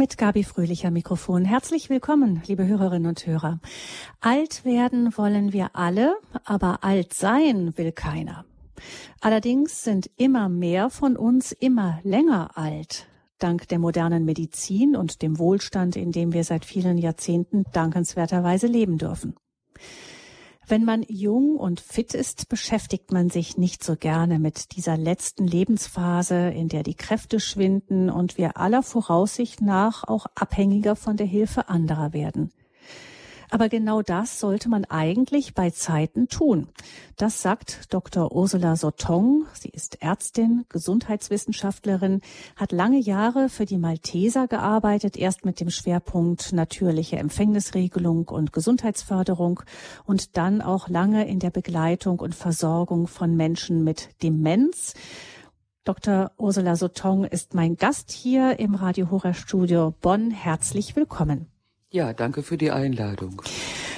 mit Gabi Fröhlicher Mikrofon. Herzlich willkommen, liebe Hörerinnen und Hörer. Alt werden wollen wir alle, aber alt sein will keiner. Allerdings sind immer mehr von uns immer länger alt. Dank der modernen Medizin und dem Wohlstand, in dem wir seit vielen Jahrzehnten dankenswerterweise leben dürfen. Wenn man jung und fit ist, beschäftigt man sich nicht so gerne mit dieser letzten Lebensphase, in der die Kräfte schwinden und wir aller Voraussicht nach auch abhängiger von der Hilfe anderer werden. Aber genau das sollte man eigentlich bei Zeiten tun. Das sagt Dr. Ursula Sotong. Sie ist Ärztin, Gesundheitswissenschaftlerin, hat lange Jahre für die Malteser gearbeitet, erst mit dem Schwerpunkt natürliche Empfängnisregelung und Gesundheitsförderung und dann auch lange in der Begleitung und Versorgung von Menschen mit Demenz. Dr. Ursula Sotong ist mein Gast hier im Radio Horror Studio Bonn. Herzlich willkommen. Ja, danke für die Einladung.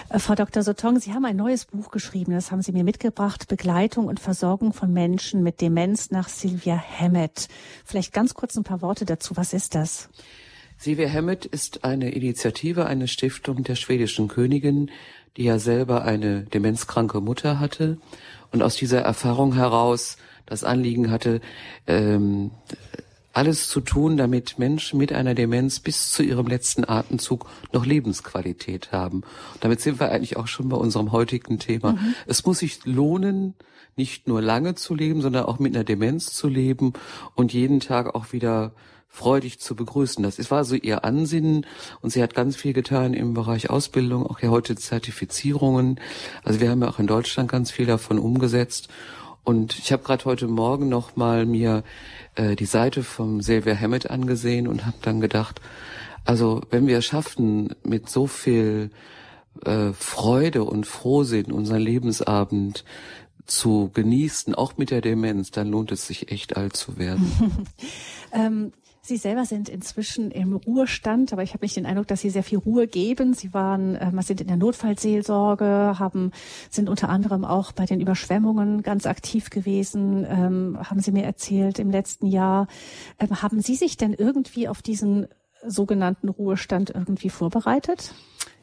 Äh, Frau Dr. Sotong, Sie haben ein neues Buch geschrieben, das haben Sie mir mitgebracht, Begleitung und Versorgung von Menschen mit Demenz nach Sylvia Hammett. Vielleicht ganz kurz ein paar Worte dazu. Was ist das? Sylvia Hammett ist eine Initiative, eine Stiftung der schwedischen Königin, die ja selber eine demenzkranke Mutter hatte und aus dieser Erfahrung heraus das Anliegen hatte, ähm, alles zu tun, damit Menschen mit einer Demenz bis zu ihrem letzten Atemzug noch Lebensqualität haben. Damit sind wir eigentlich auch schon bei unserem heutigen Thema. Mhm. Es muss sich lohnen, nicht nur lange zu leben, sondern auch mit einer Demenz zu leben und jeden Tag auch wieder freudig zu begrüßen. Das war so ihr Ansinnen und sie hat ganz viel getan im Bereich Ausbildung, auch ja heute Zertifizierungen. Also wir haben ja auch in Deutschland ganz viel davon umgesetzt. Und ich habe gerade heute Morgen noch mal mir äh, die Seite vom Sylvia Hammett angesehen und habe dann gedacht, also wenn wir es schaffen, mit so viel äh, Freude und Frohsinn unseren Lebensabend zu genießen, auch mit der Demenz, dann lohnt es sich echt alt zu werden. ähm, Sie selber sind inzwischen im Ruhestand, aber ich habe nicht den Eindruck, dass Sie sehr viel Ruhe geben. Sie waren, äh, sind in der Notfallseelsorge, haben, sind unter anderem auch bei den Überschwemmungen ganz aktiv gewesen, ähm, haben Sie mir erzählt im letzten Jahr. Ähm, haben Sie sich denn irgendwie auf diesen sogenannten Ruhestand irgendwie vorbereitet?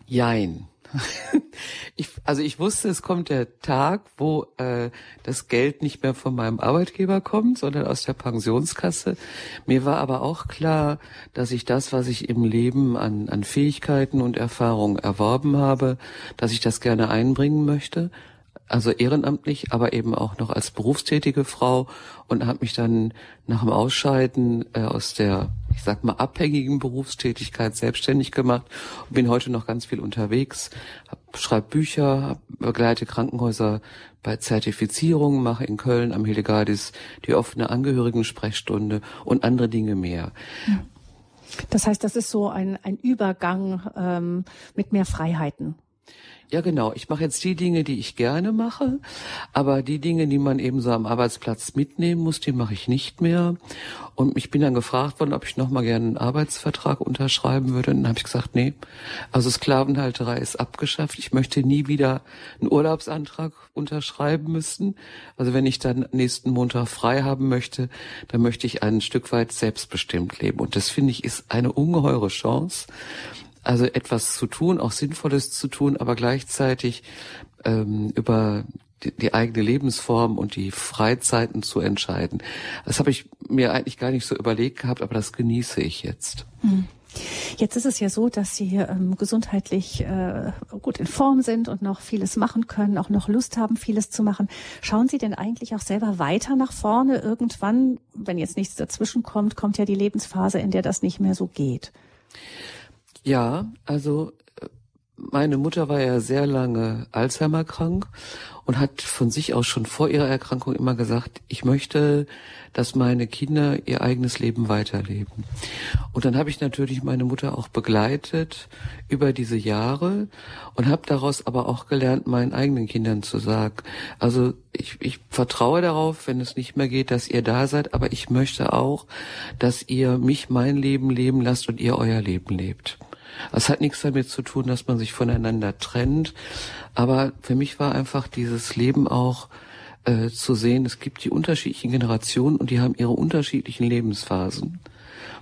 Jein. ich, also ich wusste, es kommt der Tag, wo äh, das Geld nicht mehr von meinem Arbeitgeber kommt, sondern aus der Pensionskasse. Mir war aber auch klar, dass ich das, was ich im Leben an, an Fähigkeiten und Erfahrungen erworben habe, dass ich das gerne einbringen möchte also ehrenamtlich, aber eben auch noch als berufstätige Frau und habe mich dann nach dem Ausscheiden äh, aus der, ich sag mal, abhängigen Berufstätigkeit selbstständig gemacht und bin heute noch ganz viel unterwegs, schreibe Bücher, begleite Krankenhäuser bei Zertifizierungen, mache in Köln am Hildegardis die offene Angehörigensprechstunde und andere Dinge mehr. Das heißt, das ist so ein, ein Übergang ähm, mit mehr Freiheiten. Ja, genau. Ich mache jetzt die Dinge, die ich gerne mache, aber die Dinge, die man eben so am Arbeitsplatz mitnehmen muss, die mache ich nicht mehr. Und ich bin dann gefragt worden, ob ich noch mal gerne einen Arbeitsvertrag unterschreiben würde. Und dann habe ich gesagt, nee. Also Sklavenhalterei ist abgeschafft. Ich möchte nie wieder einen Urlaubsantrag unterschreiben müssen. Also wenn ich dann nächsten Montag frei haben möchte, dann möchte ich ein Stück weit selbstbestimmt leben. Und das finde ich ist eine ungeheure Chance also etwas zu tun, auch Sinnvolles zu tun, aber gleichzeitig ähm, über die, die eigene Lebensform und die Freizeiten zu entscheiden. Das habe ich mir eigentlich gar nicht so überlegt gehabt, aber das genieße ich jetzt. Hm. Jetzt ist es ja so, dass Sie ähm, gesundheitlich äh, gut in Form sind und noch vieles machen können, auch noch Lust haben, vieles zu machen. Schauen Sie denn eigentlich auch selber weiter nach vorne? Irgendwann, wenn jetzt nichts dazwischen kommt, kommt ja die Lebensphase, in der das nicht mehr so geht. Ja, also äh, meine Mutter war ja sehr lange Alzheimer krank und hat von sich aus schon vor ihrer Erkrankung immer gesagt, ich möchte, dass meine Kinder ihr eigenes Leben weiterleben. Und dann habe ich natürlich meine Mutter auch begleitet über diese Jahre und habe daraus aber auch gelernt, meinen eigenen Kindern zu sagen, also ich, ich vertraue darauf, wenn es nicht mehr geht, dass ihr da seid, aber ich möchte auch, dass ihr mich mein Leben leben lasst und ihr euer Leben lebt. Es hat nichts damit zu tun, dass man sich voneinander trennt. Aber für mich war einfach dieses Leben auch äh, zu sehen, es gibt die unterschiedlichen Generationen und die haben ihre unterschiedlichen Lebensphasen.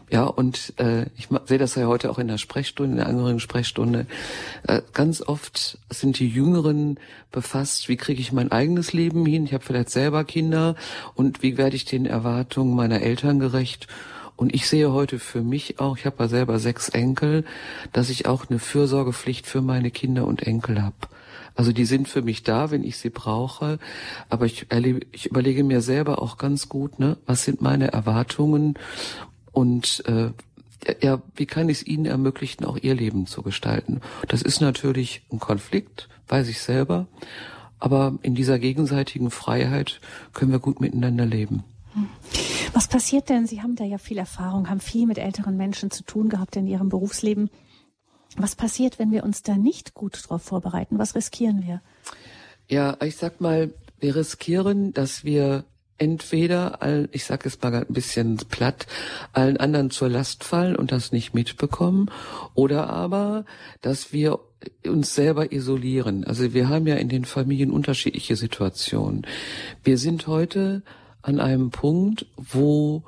Ja, und äh, ich sehe das ja heute auch in der Sprechstunde, in der anderen Sprechstunde. Äh, ganz oft sind die Jüngeren befasst, wie kriege ich mein eigenes Leben hin? Ich habe vielleicht selber Kinder und wie werde ich den Erwartungen meiner Eltern gerecht? Und ich sehe heute für mich auch, ich habe ja selber sechs Enkel, dass ich auch eine Fürsorgepflicht für meine Kinder und Enkel habe. Also die sind für mich da, wenn ich sie brauche. Aber ich, erlebe, ich überlege mir selber auch ganz gut, ne, was sind meine Erwartungen und äh, ja, wie kann ich es ihnen ermöglichen, auch ihr Leben zu gestalten? Das ist natürlich ein Konflikt, weiß ich selber. Aber in dieser gegenseitigen Freiheit können wir gut miteinander leben. Was passiert denn? Sie haben da ja viel Erfahrung, haben viel mit älteren Menschen zu tun gehabt in Ihrem Berufsleben. Was passiert, wenn wir uns da nicht gut darauf vorbereiten? Was riskieren wir? Ja, ich sag mal, wir riskieren, dass wir entweder, ich sage es mal ein bisschen platt, allen anderen zur Last fallen und das nicht mitbekommen, oder aber, dass wir uns selber isolieren. Also wir haben ja in den Familien unterschiedliche Situationen. Wir sind heute an einem Punkt, wo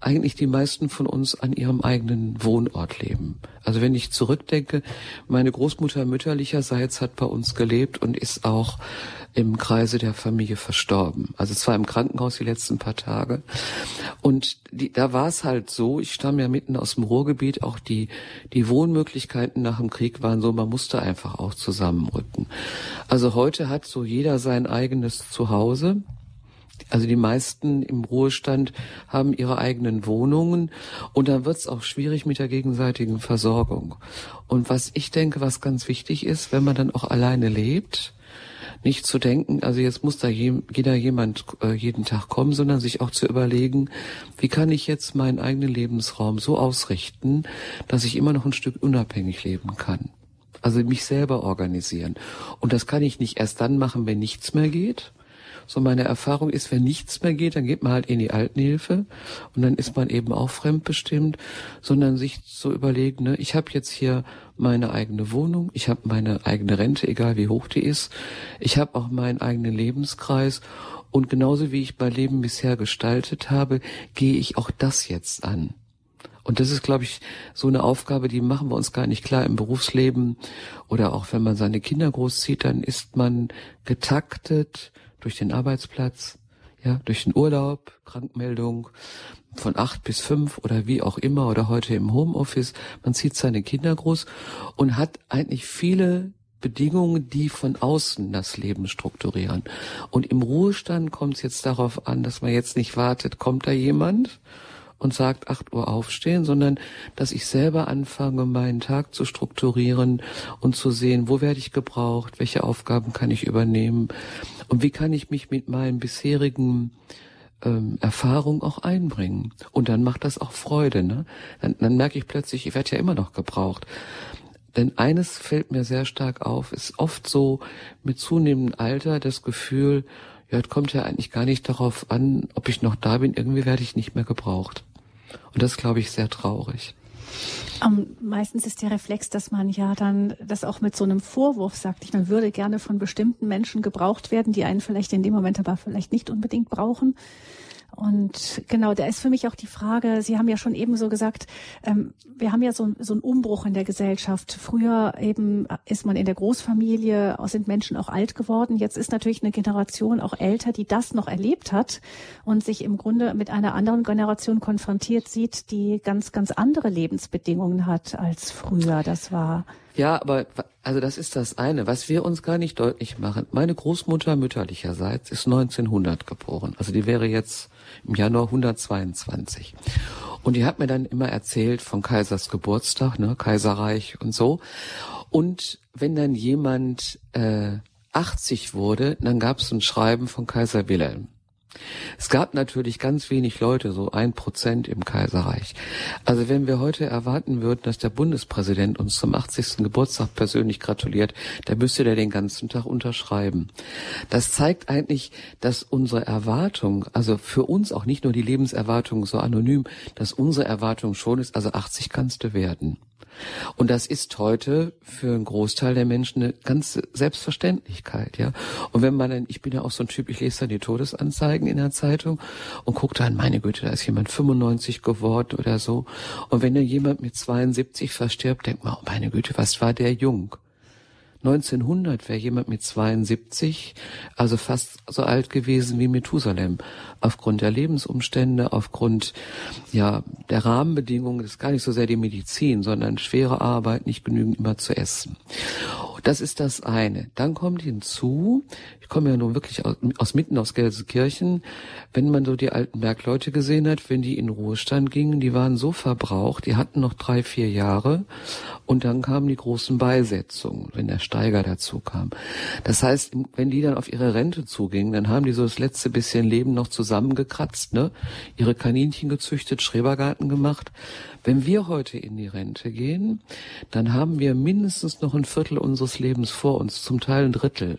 eigentlich die meisten von uns an ihrem eigenen Wohnort leben. Also wenn ich zurückdenke, meine Großmutter mütterlicherseits hat bei uns gelebt und ist auch im Kreise der Familie verstorben. Also zwar im Krankenhaus die letzten paar Tage. Und die, da war es halt so, ich stamme ja mitten aus dem Ruhrgebiet, auch die, die Wohnmöglichkeiten nach dem Krieg waren so, man musste einfach auch zusammenrücken. Also heute hat so jeder sein eigenes Zuhause. Also die meisten im Ruhestand haben ihre eigenen Wohnungen und dann wird es auch schwierig mit der gegenseitigen Versorgung. Und was ich denke, was ganz wichtig ist, wenn man dann auch alleine lebt, nicht zu denken, also jetzt muss da jeder jemand äh, jeden Tag kommen, sondern sich auch zu überlegen, wie kann ich jetzt meinen eigenen Lebensraum so ausrichten, dass ich immer noch ein Stück unabhängig leben kann. Also mich selber organisieren. Und das kann ich nicht erst dann machen, wenn nichts mehr geht, so meine Erfahrung ist, wenn nichts mehr geht, dann geht man halt in die Altenhilfe und dann ist man eben auch fremdbestimmt, sondern sich zu überlegen, ne, ich habe jetzt hier meine eigene Wohnung, ich habe meine eigene Rente, egal wie hoch die ist, ich habe auch meinen eigenen Lebenskreis und genauso wie ich mein Leben bisher gestaltet habe, gehe ich auch das jetzt an. Und das ist, glaube ich, so eine Aufgabe, die machen wir uns gar nicht klar im Berufsleben oder auch wenn man seine Kinder großzieht, dann ist man getaktet, durch den Arbeitsplatz, ja, durch den Urlaub, Krankmeldung von acht bis fünf oder wie auch immer oder heute im Homeoffice. Man zieht seine Kinder groß und hat eigentlich viele Bedingungen, die von außen das Leben strukturieren. Und im Ruhestand kommt es jetzt darauf an, dass man jetzt nicht wartet, kommt da jemand und sagt 8 Uhr aufstehen, sondern dass ich selber anfange, meinen Tag zu strukturieren und zu sehen, wo werde ich gebraucht, welche Aufgaben kann ich übernehmen und wie kann ich mich mit meinen bisherigen ähm, Erfahrungen auch einbringen. Und dann macht das auch Freude. Ne? Dann, dann merke ich plötzlich, ich werde ja immer noch gebraucht. Denn eines fällt mir sehr stark auf, ist oft so mit zunehmendem Alter das Gefühl, ja, es kommt ja eigentlich gar nicht darauf an, ob ich noch da bin, irgendwie werde ich nicht mehr gebraucht. Und das glaube ich sehr traurig. Um, meistens ist der Reflex, dass man ja dann das auch mit so einem Vorwurf sagt, ich man würde gerne von bestimmten Menschen gebraucht werden, die einen vielleicht in dem Moment aber vielleicht nicht unbedingt brauchen. Und genau, da ist für mich auch die Frage, Sie haben ja schon eben so gesagt, ähm, wir haben ja so, so einen Umbruch in der Gesellschaft. Früher eben ist man in der Großfamilie, sind Menschen auch alt geworden. Jetzt ist natürlich eine Generation auch älter, die das noch erlebt hat und sich im Grunde mit einer anderen Generation konfrontiert sieht, die ganz, ganz andere Lebensbedingungen hat als früher. Das war ja, aber also das ist das eine, was wir uns gar nicht deutlich machen. Meine Großmutter mütterlicherseits ist 1900 geboren. Also die wäre jetzt im Januar 122. Und die hat mir dann immer erzählt von Kaisers Geburtstag, ne, Kaiserreich und so. Und wenn dann jemand äh, 80 wurde, dann gab es ein Schreiben von Kaiser Wilhelm. Es gab natürlich ganz wenig Leute, so ein Prozent im Kaiserreich. Also wenn wir heute erwarten würden, dass der Bundespräsident uns zum 80. Geburtstag persönlich gratuliert, dann müsste der den ganzen Tag unterschreiben. Das zeigt eigentlich, dass unsere Erwartung, also für uns auch nicht nur die Lebenserwartung so anonym, dass unsere Erwartung schon ist, also 80 kannst du werden. Und das ist heute für einen Großteil der Menschen eine ganze Selbstverständlichkeit, ja. Und wenn man dann, ich bin ja auch so ein Typ, ich lese dann die Todesanzeigen in der Zeitung und gucke dann, meine Güte, da ist jemand 95 geworden oder so. Und wenn dann jemand mit 72 verstirbt, denkt man, oh meine Güte, was war der jung? 1900 wäre jemand mit 72, also fast so alt gewesen wie Methusalem. Aufgrund der Lebensumstände, aufgrund, ja, der Rahmenbedingungen, das ist gar nicht so sehr die Medizin, sondern schwere Arbeit, nicht genügend immer zu essen. Das ist das eine. Dann kommt hinzu, ich komme ja nun wirklich aus, aus mitten aus Gelsenkirchen, wenn man so die alten Bergleute gesehen hat, wenn die in Ruhestand gingen, die waren so verbraucht, die hatten noch drei, vier Jahre und dann kamen die großen Beisetzungen, wenn der Steiger dazu kam. Das heißt, wenn die dann auf ihre Rente zugingen, dann haben die so das letzte bisschen Leben noch zusammengekratzt, ne? ihre Kaninchen gezüchtet, Schrebergarten gemacht. Wenn wir heute in die Rente gehen, dann haben wir mindestens noch ein Viertel unseres Lebens vor uns, zum Teil ein Drittel.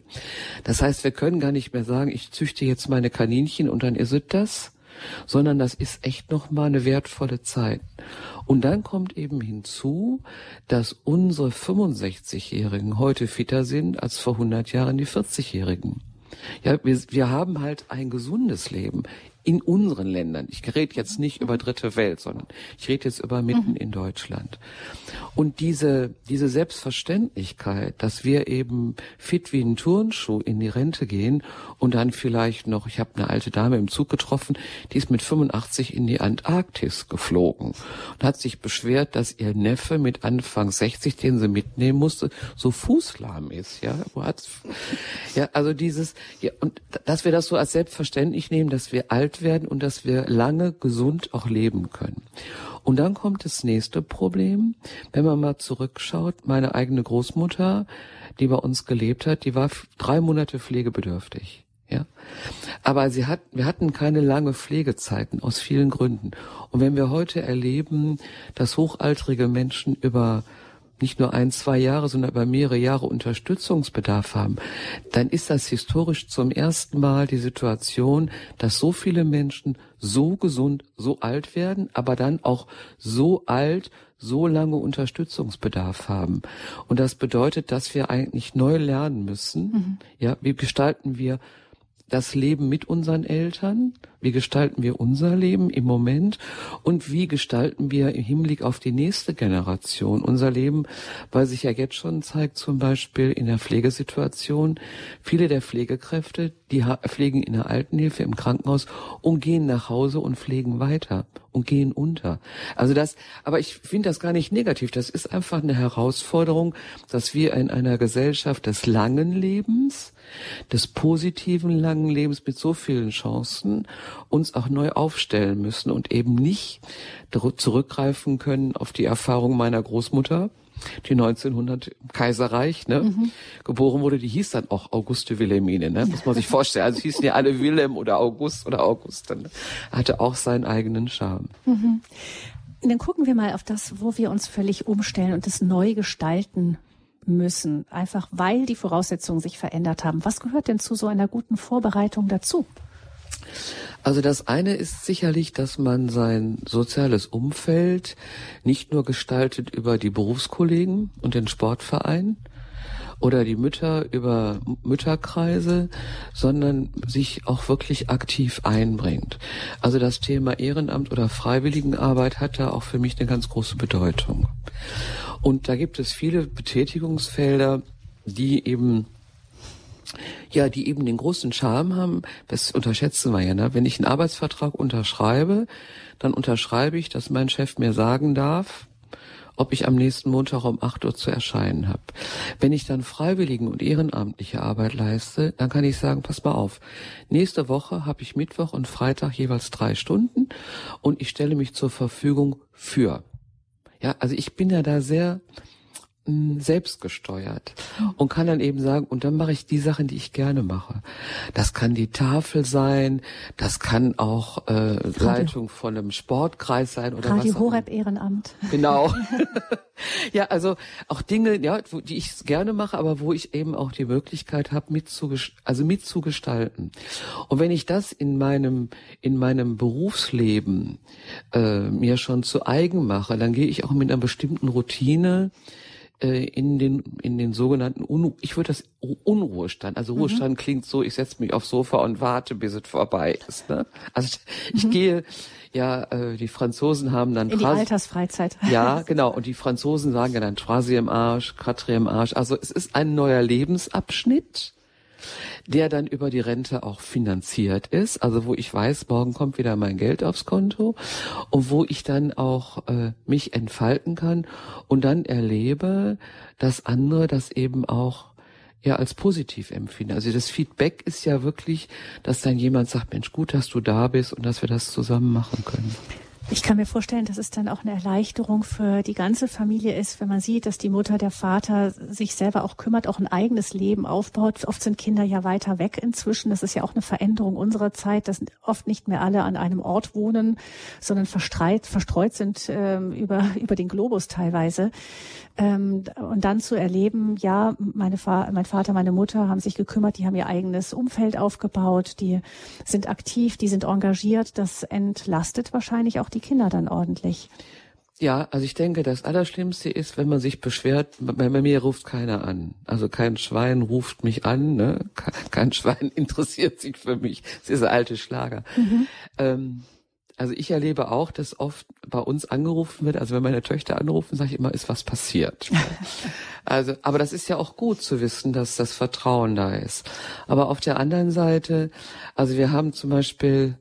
Das heißt, wir können gar nicht mehr sagen, ich züchte jetzt meine Kaninchen und dann es das, sondern das ist echt noch mal eine wertvolle Zeit. Und dann kommt eben hinzu, dass unsere 65-Jährigen heute fitter sind als vor 100 Jahren die 40-Jährigen. Ja, wir, wir haben halt ein gesundes Leben in unseren Ländern. Ich rede jetzt nicht über dritte Welt, sondern ich rede jetzt über mitten mhm. in Deutschland. Und diese, diese Selbstverständlichkeit, dass wir eben fit wie ein Turnschuh in die Rente gehen und dann vielleicht noch, ich habe eine alte Dame im Zug getroffen, die ist mit 85 in die Antarktis geflogen und hat sich beschwert, dass ihr Neffe mit Anfang 60, den sie mitnehmen musste, so fußlahm ist. Ja, ja, also dieses, ja, und dass wir das so als selbstverständlich nehmen, dass wir alt werden und dass wir lange gesund auch leben können. Und dann kommt das nächste Problem. Wenn man mal zurückschaut, meine eigene Großmutter, die bei uns gelebt hat, die war drei Monate pflegebedürftig. Ja, aber sie hat, wir hatten keine lange Pflegezeiten aus vielen Gründen. Und wenn wir heute erleben, dass hochaltrige Menschen über nicht nur ein, zwei Jahre, sondern über mehrere Jahre Unterstützungsbedarf haben, dann ist das historisch zum ersten Mal die Situation, dass so viele Menschen so gesund, so alt werden, aber dann auch so alt, so lange Unterstützungsbedarf haben. Und das bedeutet, dass wir eigentlich neu lernen müssen, mhm. ja, wie gestalten wir das Leben mit unseren Eltern? Wie gestalten wir unser Leben im Moment? Und wie gestalten wir im Hinblick auf die nächste Generation unser Leben? Weil sich ja jetzt schon zeigt, zum Beispiel in der Pflegesituation, viele der Pflegekräfte, die pflegen in der Altenhilfe im Krankenhaus und gehen nach Hause und pflegen weiter und gehen unter. Also das, aber ich finde das gar nicht negativ. Das ist einfach eine Herausforderung, dass wir in einer Gesellschaft des langen Lebens des positiven langen Lebens mit so vielen Chancen uns auch neu aufstellen müssen und eben nicht zurückgreifen können auf die Erfahrung meiner Großmutter, die 1900 im Kaiserreich ne, mhm. geboren wurde, die hieß dann auch Auguste Wilhelmine, ne, muss man sich vorstellen. Also hießen ja alle Wilhelm oder August oder Auguste. Ne? Hatte auch seinen eigenen Charme. Mhm. Dann gucken wir mal auf das, wo wir uns völlig umstellen und das neu gestalten müssen, einfach weil die Voraussetzungen sich verändert haben. Was gehört denn zu so einer guten Vorbereitung dazu? Also das eine ist sicherlich, dass man sein soziales Umfeld nicht nur gestaltet über die Berufskollegen und den Sportverein oder die Mütter über Mütterkreise, sondern sich auch wirklich aktiv einbringt. Also das Thema Ehrenamt oder Freiwilligenarbeit hat da auch für mich eine ganz große Bedeutung. Und da gibt es viele Betätigungsfelder, die eben ja, die eben den großen Charme haben, das unterschätzen wir ja, ne? wenn ich einen Arbeitsvertrag unterschreibe, dann unterschreibe ich, dass mein Chef mir sagen darf, ob ich am nächsten Montag um 8 Uhr zu erscheinen habe. Wenn ich dann freiwilligen und ehrenamtliche Arbeit leiste, dann kann ich sagen, pass mal auf, nächste Woche habe ich Mittwoch und Freitag jeweils drei Stunden und ich stelle mich zur Verfügung für. Ja, also ich bin ja da sehr mh, selbstgesteuert und kann dann eben sagen, und dann mache ich die Sachen, die ich gerne mache. Das kann die Tafel sein, das kann auch äh, Leitung von einem Sportkreis sein oder Radio was. auch Horeb Ehrenamt. Genau. ja, also auch Dinge, ja, wo, die ich gerne mache, aber wo ich eben auch die Möglichkeit habe, mitzugest also mitzugestalten. Und wenn ich das in meinem in meinem Berufsleben äh, mir schon zu eigen mache, dann gehe ich auch mit einer bestimmten Routine äh, in den in den sogenannten Unru ich würde das Unruhestand also mhm. Ruhestand klingt so ich setze mich aufs Sofa und warte bis es vorbei ist ne? also ich, ich mhm. gehe ja äh, die Franzosen haben dann in die Altersfreizeit ja genau und die Franzosen sagen ja dann Trasi im Arsch Quatre im Arsch also es ist ein neuer Lebensabschnitt der dann über die Rente auch finanziert ist, also wo ich weiß, morgen kommt wieder mein Geld aufs Konto und wo ich dann auch äh, mich entfalten kann und dann erlebe, dass andere das eben auch ja als positiv empfinden. Also das Feedback ist ja wirklich, dass dann jemand sagt, Mensch, gut, dass du da bist und dass wir das zusammen machen können. Ich kann mir vorstellen, dass es dann auch eine Erleichterung für die ganze Familie ist, wenn man sieht, dass die Mutter, der Vater sich selber auch kümmert, auch ein eigenes Leben aufbaut. Oft sind Kinder ja weiter weg inzwischen. Das ist ja auch eine Veränderung unserer Zeit, dass oft nicht mehr alle an einem Ort wohnen, sondern verstreit, verstreut sind ähm, über, über den Globus teilweise. Ähm, und dann zu erleben, ja, meine Fa mein Vater, meine Mutter haben sich gekümmert, die haben ihr eigenes Umfeld aufgebaut, die sind aktiv, die sind engagiert, das entlastet wahrscheinlich auch die Kinder dann ordentlich. Ja, also ich denke, das Allerschlimmste ist, wenn man sich beschwert, bei, bei mir ruft keiner an. Also kein Schwein ruft mich an, ne? kein Schwein interessiert sich für mich. Das ist ein alte Schlager. Mhm. Ähm, also ich erlebe auch, dass oft bei uns angerufen wird, also wenn meine Töchter anrufen, sage ich immer, ist was passiert. also, aber das ist ja auch gut zu wissen, dass das Vertrauen da ist. Aber auf der anderen Seite, also wir haben zum Beispiel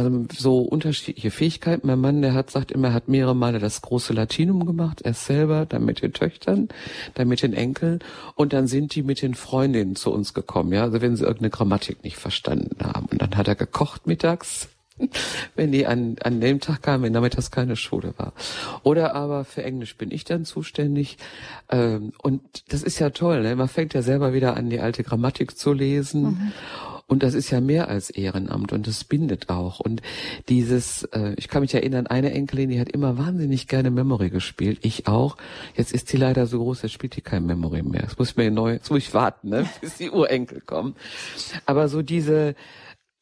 also so unterschiedliche Fähigkeiten. Mein Mann, der hat sagt immer, er hat mehrere Male das große Latinum gemacht, er selber, dann mit den Töchtern, dann mit den Enkeln und dann sind die mit den Freundinnen zu uns gekommen, ja, also wenn sie irgendeine Grammatik nicht verstanden haben. Und dann hat er gekocht mittags wenn die an, an dem Tag kamen, wenn nachmittags keine Schule war. Oder aber für Englisch bin ich dann zuständig. Ähm, und das ist ja toll, ne? man fängt ja selber wieder an, die alte Grammatik zu lesen. Mhm. Und das ist ja mehr als Ehrenamt und das bindet auch. Und dieses, äh, ich kann mich erinnern, eine Enkelin, die hat immer wahnsinnig gerne Memory gespielt. Ich auch. Jetzt ist sie leider so groß, jetzt spielt die kein Memory mehr. Jetzt muss ich mir neu, jetzt muss ich warten, ne, bis die Urenkel kommen. Aber so diese,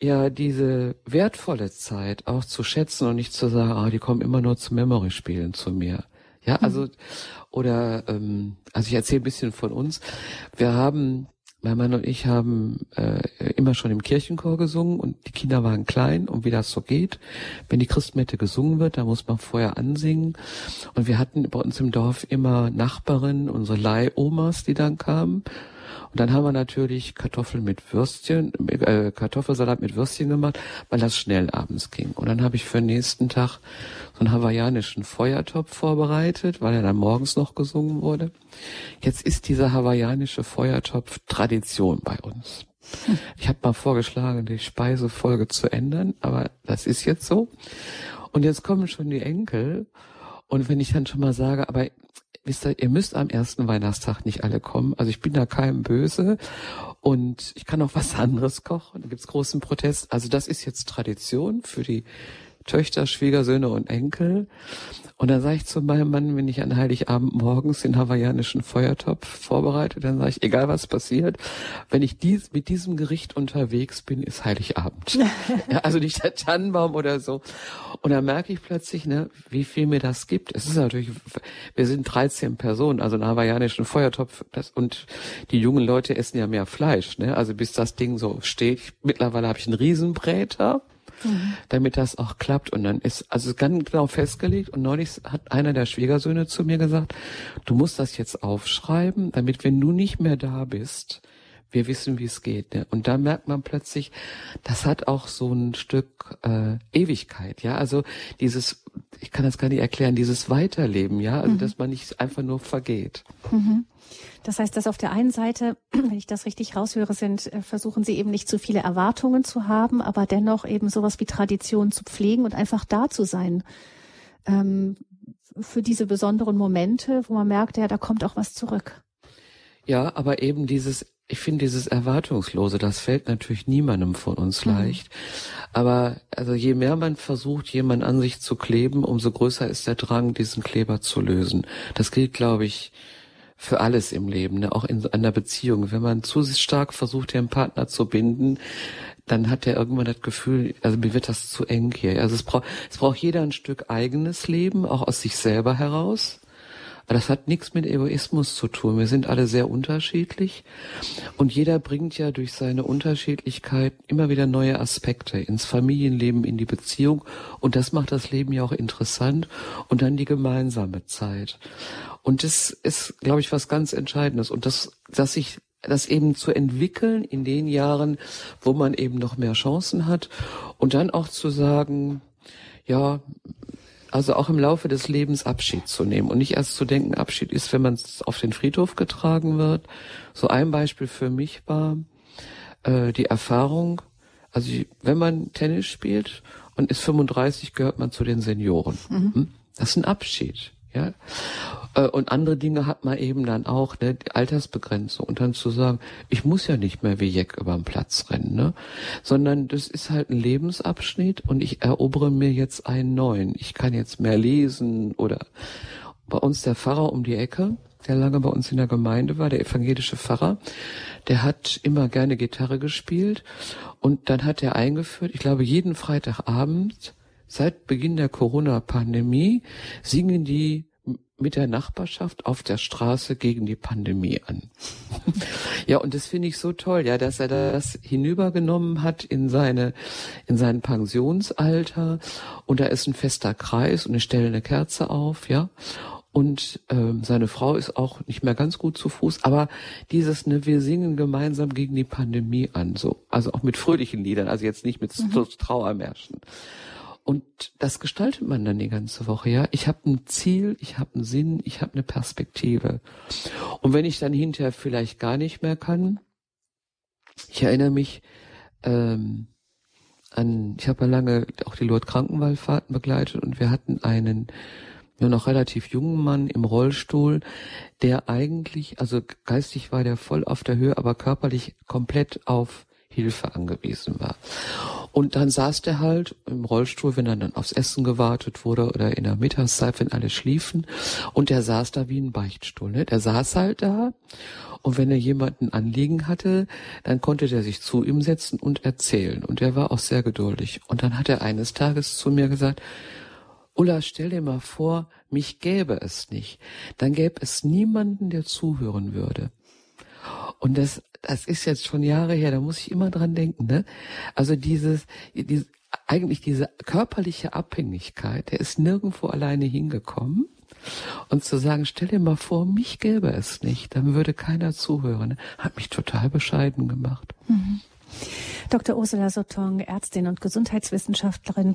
ja diese wertvolle Zeit auch zu schätzen und nicht zu sagen, ah, die kommen immer nur zu Memory-Spielen zu mir. Ja, mhm. also oder ähm, also ich erzähle ein bisschen von uns. Wir haben mein Mann und ich haben äh, immer schon im Kirchenchor gesungen und die Kinder waren klein und wie das so geht. Wenn die Christmette gesungen wird, da muss man vorher ansingen. Und wir hatten bei uns im Dorf immer Nachbarinnen, unsere Leihomas, die dann kamen. Und dann haben wir natürlich Kartoffeln mit Würstchen, äh, Kartoffelsalat mit Würstchen gemacht, weil das schnell abends ging. Und dann habe ich für den nächsten Tag so einen hawaiianischen Feuertopf vorbereitet, weil er dann morgens noch gesungen wurde. Jetzt ist dieser hawaiianische Feuertopf Tradition bei uns. Ich habe mal vorgeschlagen, die Speisefolge zu ändern, aber das ist jetzt so. Und jetzt kommen schon die Enkel. Und wenn ich dann schon mal sage, aber wisst ihr, ihr müsst am ersten Weihnachtstag nicht alle kommen. Also ich bin da keinem böse und ich kann auch was anderes kochen. Da gibt's großen Protest. Also das ist jetzt Tradition für die Töchter, Schwiegersöhne und Enkel. Und dann sage ich zu meinem Mann, wenn ich an Heiligabend morgens den hawaiianischen Feuertopf vorbereite, dann sage ich, egal was passiert, wenn ich dies, mit diesem Gericht unterwegs bin, ist Heiligabend. ja, also nicht der Tannenbaum oder so. Und dann merke ich plötzlich, ne, wie viel mir das gibt. Es ist natürlich, wir sind 13 Personen, also einen hawaiianischen Feuertopf, das, und die jungen Leute essen ja mehr Fleisch, ne? Also bis das Ding so steht. Mittlerweile habe ich einen Riesenbräter mhm. damit das auch klappt. Und dann ist also ganz genau festgelegt. Und neulich hat einer der Schwiegersöhne zu mir gesagt, du musst das jetzt aufschreiben, damit wenn du nicht mehr da bist, wir wissen, wie es geht. Ne? Und da merkt man plötzlich, das hat auch so ein Stück äh, Ewigkeit, ja. Also dieses, ich kann das gar nicht erklären, dieses Weiterleben, ja, also mhm. dass man nicht einfach nur vergeht. Mhm. Das heißt, dass auf der einen Seite, wenn ich das richtig raushöre, sind, äh, versuchen Sie eben nicht zu viele Erwartungen zu haben, aber dennoch eben sowas wie Tradition zu pflegen und einfach da zu sein. Ähm, für diese besonderen Momente, wo man merkt, ja, da kommt auch was zurück. Ja, aber eben dieses, ich finde dieses Erwartungslose, das fällt natürlich niemandem von uns mhm. leicht. Aber also je mehr man versucht, jemand an sich zu kleben, umso größer ist der Drang, diesen Kleber zu lösen. Das gilt, glaube ich, für alles im Leben, ne? auch in einer Beziehung. Wenn man zu stark versucht, den Partner zu binden, dann hat er irgendwann das Gefühl, also mir wird das zu eng hier. Also es braucht, es braucht jeder ein Stück eigenes Leben, auch aus sich selber heraus. Das hat nichts mit Egoismus zu tun. Wir sind alle sehr unterschiedlich. Und jeder bringt ja durch seine Unterschiedlichkeit immer wieder neue Aspekte ins Familienleben, in die Beziehung. Und das macht das Leben ja auch interessant. Und dann die gemeinsame Zeit. Und das ist, glaube ich, was ganz Entscheidendes. Und das, dass sich das eben zu entwickeln in den Jahren, wo man eben noch mehr Chancen hat. Und dann auch zu sagen, ja, also auch im Laufe des Lebens Abschied zu nehmen und nicht erst zu denken, Abschied ist, wenn man auf den Friedhof getragen wird. So ein Beispiel für mich war äh, die Erfahrung, also wenn man Tennis spielt und ist 35, gehört man zu den Senioren. Mhm. Hm? Das ist ein Abschied. Ja? Äh, und andere Dinge hat man eben dann auch, ne, die Altersbegrenzung. Und dann zu sagen, ich muss ja nicht mehr wie Jeck über den Platz rennen, ne? Sondern das ist halt ein Lebensabschnitt und ich erobere mir jetzt einen neuen. Ich kann jetzt mehr lesen oder bei uns der Pfarrer um die Ecke, der lange bei uns in der Gemeinde war, der evangelische Pfarrer, der hat immer gerne Gitarre gespielt und dann hat er eingeführt, ich glaube jeden Freitagabend seit Beginn der Corona-Pandemie singen die mit der Nachbarschaft auf der Straße gegen die Pandemie an. ja, und das finde ich so toll, ja, dass er das hinübergenommen hat in seine, in sein Pensionsalter. Und da ist ein fester Kreis und ich stelle eine Kerze auf, ja. Und ähm, seine Frau ist auch nicht mehr ganz gut zu Fuß, aber dieses, ne, wir singen gemeinsam gegen die Pandemie an, so, also auch mit fröhlichen Liedern, also jetzt nicht mit mhm. Trauermärschen. Und das gestaltet man dann die ganze Woche, ja. Ich habe ein Ziel, ich habe einen Sinn, ich habe eine Perspektive. Und wenn ich dann hinterher vielleicht gar nicht mehr kann, ich erinnere mich ähm, an, ich habe ja lange auch die Lourdes Krankenwallfahrten begleitet und wir hatten einen nur noch relativ jungen Mann im Rollstuhl, der eigentlich, also geistig war der voll auf der Höhe, aber körperlich komplett auf Hilfe angewiesen war. Und dann saß der halt im Rollstuhl, wenn dann, dann aufs Essen gewartet wurde oder in der Mittagszeit, wenn alle schliefen. Und der saß da wie ein Beichtstuhl. Ne? Der saß halt da. Und wenn er jemanden Anliegen hatte, dann konnte der sich zu ihm setzen und erzählen. Und er war auch sehr geduldig. Und dann hat er eines Tages zu mir gesagt, Ulla, stell dir mal vor, mich gäbe es nicht. Dann gäbe es niemanden, der zuhören würde. Und das, das ist jetzt schon Jahre her, da muss ich immer dran denken, ne? Also dieses, dieses eigentlich diese körperliche Abhängigkeit, der ist nirgendwo alleine hingekommen. Und zu sagen, stell dir mal vor, mich gäbe es nicht, dann würde keiner zuhören, hat mich total bescheiden gemacht. Mhm. Dr. Ursula Sotong, Ärztin und Gesundheitswissenschaftlerin,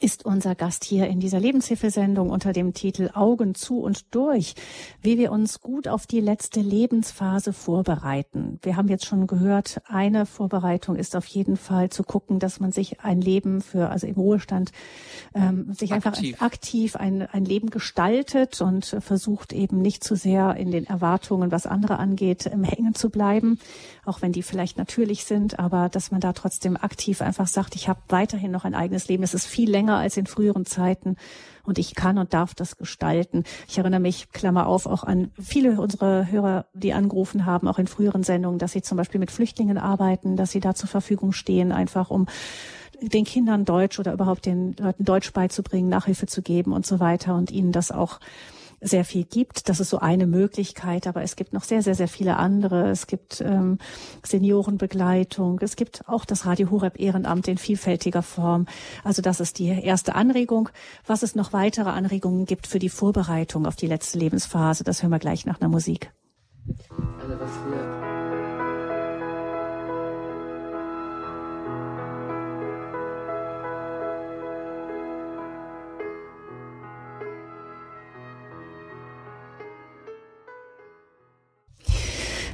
ist unser Gast hier in dieser Lebenshilfesendung unter dem Titel Augen zu und durch, wie wir uns gut auf die letzte Lebensphase vorbereiten. Wir haben jetzt schon gehört, eine Vorbereitung ist auf jeden Fall zu gucken, dass man sich ein Leben für, also im Ruhestand, ähm, sich aktiv. einfach aktiv ein, ein Leben gestaltet und versucht eben nicht zu sehr in den Erwartungen, was andere angeht, im Hängen zu bleiben, auch wenn die vielleicht natürlich sind, aber dass man da trotzdem aktiv einfach sagt, ich habe weiterhin noch ein eigenes Leben. Es ist viel länger als in früheren Zeiten und ich kann und darf das gestalten. Ich erinnere mich, Klammer auf, auch an viele unserer Hörer, die angerufen haben, auch in früheren Sendungen, dass sie zum Beispiel mit Flüchtlingen arbeiten, dass sie da zur Verfügung stehen, einfach um den Kindern Deutsch oder überhaupt den Leuten Deutsch beizubringen, Nachhilfe zu geben und so weiter und ihnen das auch sehr viel gibt. Das ist so eine Möglichkeit, aber es gibt noch sehr, sehr, sehr viele andere. Es gibt ähm, Seniorenbegleitung, es gibt auch das Radio Horeb Ehrenamt in vielfältiger Form. Also das ist die erste Anregung. Was es noch weitere Anregungen gibt für die Vorbereitung auf die letzte Lebensphase, das hören wir gleich nach einer Musik. Also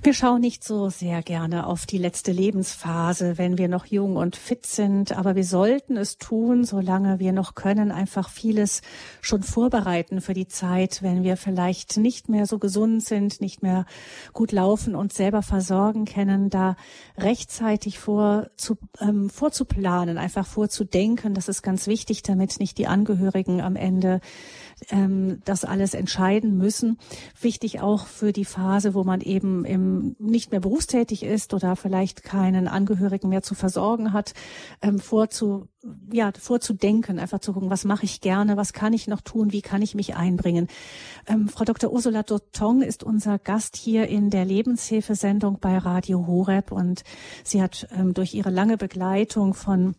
wir schauen nicht so sehr gerne auf die letzte Lebensphase, wenn wir noch jung und fit sind, aber wir sollten es tun, solange wir noch können, einfach vieles schon vorbereiten für die Zeit, wenn wir vielleicht nicht mehr so gesund sind, nicht mehr gut laufen und selber versorgen können, da rechtzeitig vor, zu, ähm, vorzuplanen, einfach vorzudenken. Das ist ganz wichtig, damit nicht die Angehörigen am Ende ähm, das alles entscheiden müssen. Wichtig auch für die Phase, wo man eben im, nicht mehr berufstätig ist oder vielleicht keinen Angehörigen mehr zu versorgen hat, ähm, vorzu, ja, vorzudenken, einfach zu gucken, was mache ich gerne, was kann ich noch tun, wie kann ich mich einbringen. Ähm, Frau Dr. Ursula Dotong ist unser Gast hier in der Lebenshilfesendung bei Radio Horeb und sie hat ähm, durch ihre lange Begleitung von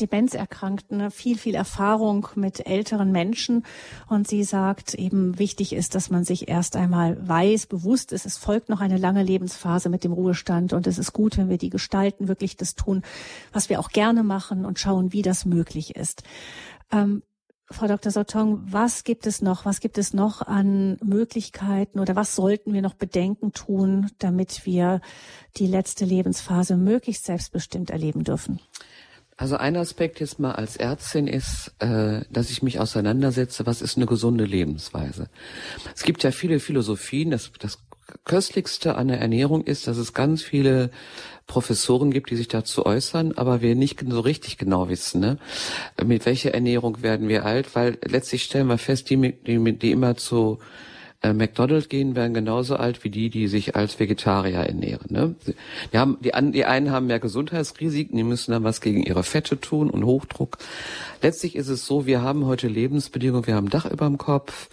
Demenzerkrankten viel, viel Erfahrung mit älteren Menschen. Und sie sagt, eben wichtig ist, dass man sich erst einmal weiß, bewusst ist, es folgt noch eine lange Lebensphase mit dem Ruhestand. Und es ist gut, wenn wir die gestalten, wirklich das tun, was wir auch gerne machen und schauen, wie das möglich ist. Ähm, Frau Dr. Sotong, was gibt es noch? Was gibt es noch an Möglichkeiten oder was sollten wir noch Bedenken tun, damit wir die letzte Lebensphase möglichst selbstbestimmt erleben dürfen? Also ein Aspekt jetzt mal als Ärztin ist, äh, dass ich mich auseinandersetze, was ist eine gesunde Lebensweise. Es gibt ja viele Philosophien, das, das Köstlichste an der Ernährung ist, dass es ganz viele Professoren gibt, die sich dazu äußern, aber wir nicht so richtig genau wissen, ne? mit welcher Ernährung werden wir alt, weil letztlich stellen wir fest, die, die, die immer zu McDonald's gehen, werden genauso alt wie die, die sich als Vegetarier ernähren. Ne? Die, haben, die, die einen haben mehr Gesundheitsrisiken, die müssen dann was gegen ihre Fette tun und Hochdruck. Letztlich ist es so, wir haben heute Lebensbedingungen, wir haben Dach über dem Kopf,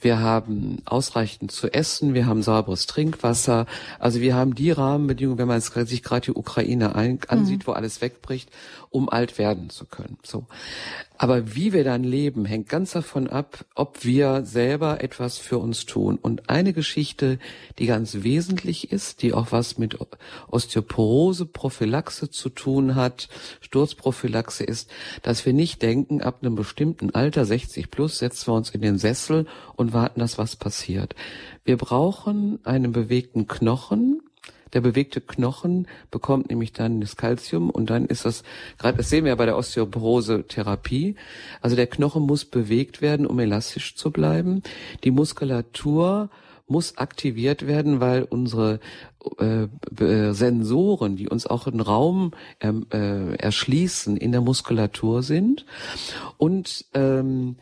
wir haben ausreichend zu essen, wir haben sauberes Trinkwasser. Also wir haben die Rahmenbedingungen, wenn man sich gerade die Ukraine ein, ansieht, mhm. wo alles wegbricht, um alt werden zu können. So. Aber wie wir dann leben, hängt ganz davon ab, ob wir selber etwas für uns tun. Und eine Geschichte, die ganz wesentlich ist, die auch was mit Osteoporose, Prophylaxe zu tun hat, Sturzprophylaxe ist, dass wir nicht denken, ab einem bestimmten Alter, 60 plus, setzen wir uns in den Sessel und warten, dass was passiert. Wir brauchen einen bewegten Knochen, der bewegte Knochen bekommt nämlich dann das Kalzium und dann ist das, gerade das sehen wir ja bei der Osteoporose-Therapie, also der Knochen muss bewegt werden, um elastisch zu bleiben. Die Muskulatur muss aktiviert werden, weil unsere äh, Sensoren, die uns auch einen Raum ähm, äh, erschließen, in der Muskulatur sind. Und ähm,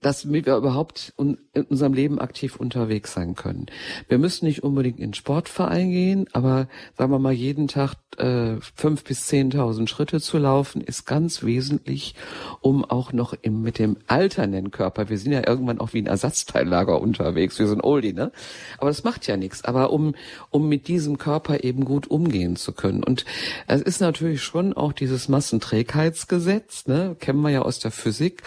dass wir überhaupt in unserem Leben aktiv unterwegs sein können. Wir müssen nicht unbedingt in Sportverein gehen, aber sagen wir mal jeden Tag äh, fünf bis zehntausend Schritte zu laufen, ist ganz wesentlich, um auch noch im, mit dem alternden Körper, wir sind ja irgendwann auch wie ein Ersatzteillager unterwegs, wir sind Oldie, ne? Aber das macht ja nichts. Aber um, um mit diesem Körper eben gut umgehen zu können. Und es ist natürlich schon auch dieses Massenträgheitsgesetz, ne? Kennen wir ja aus der Physik.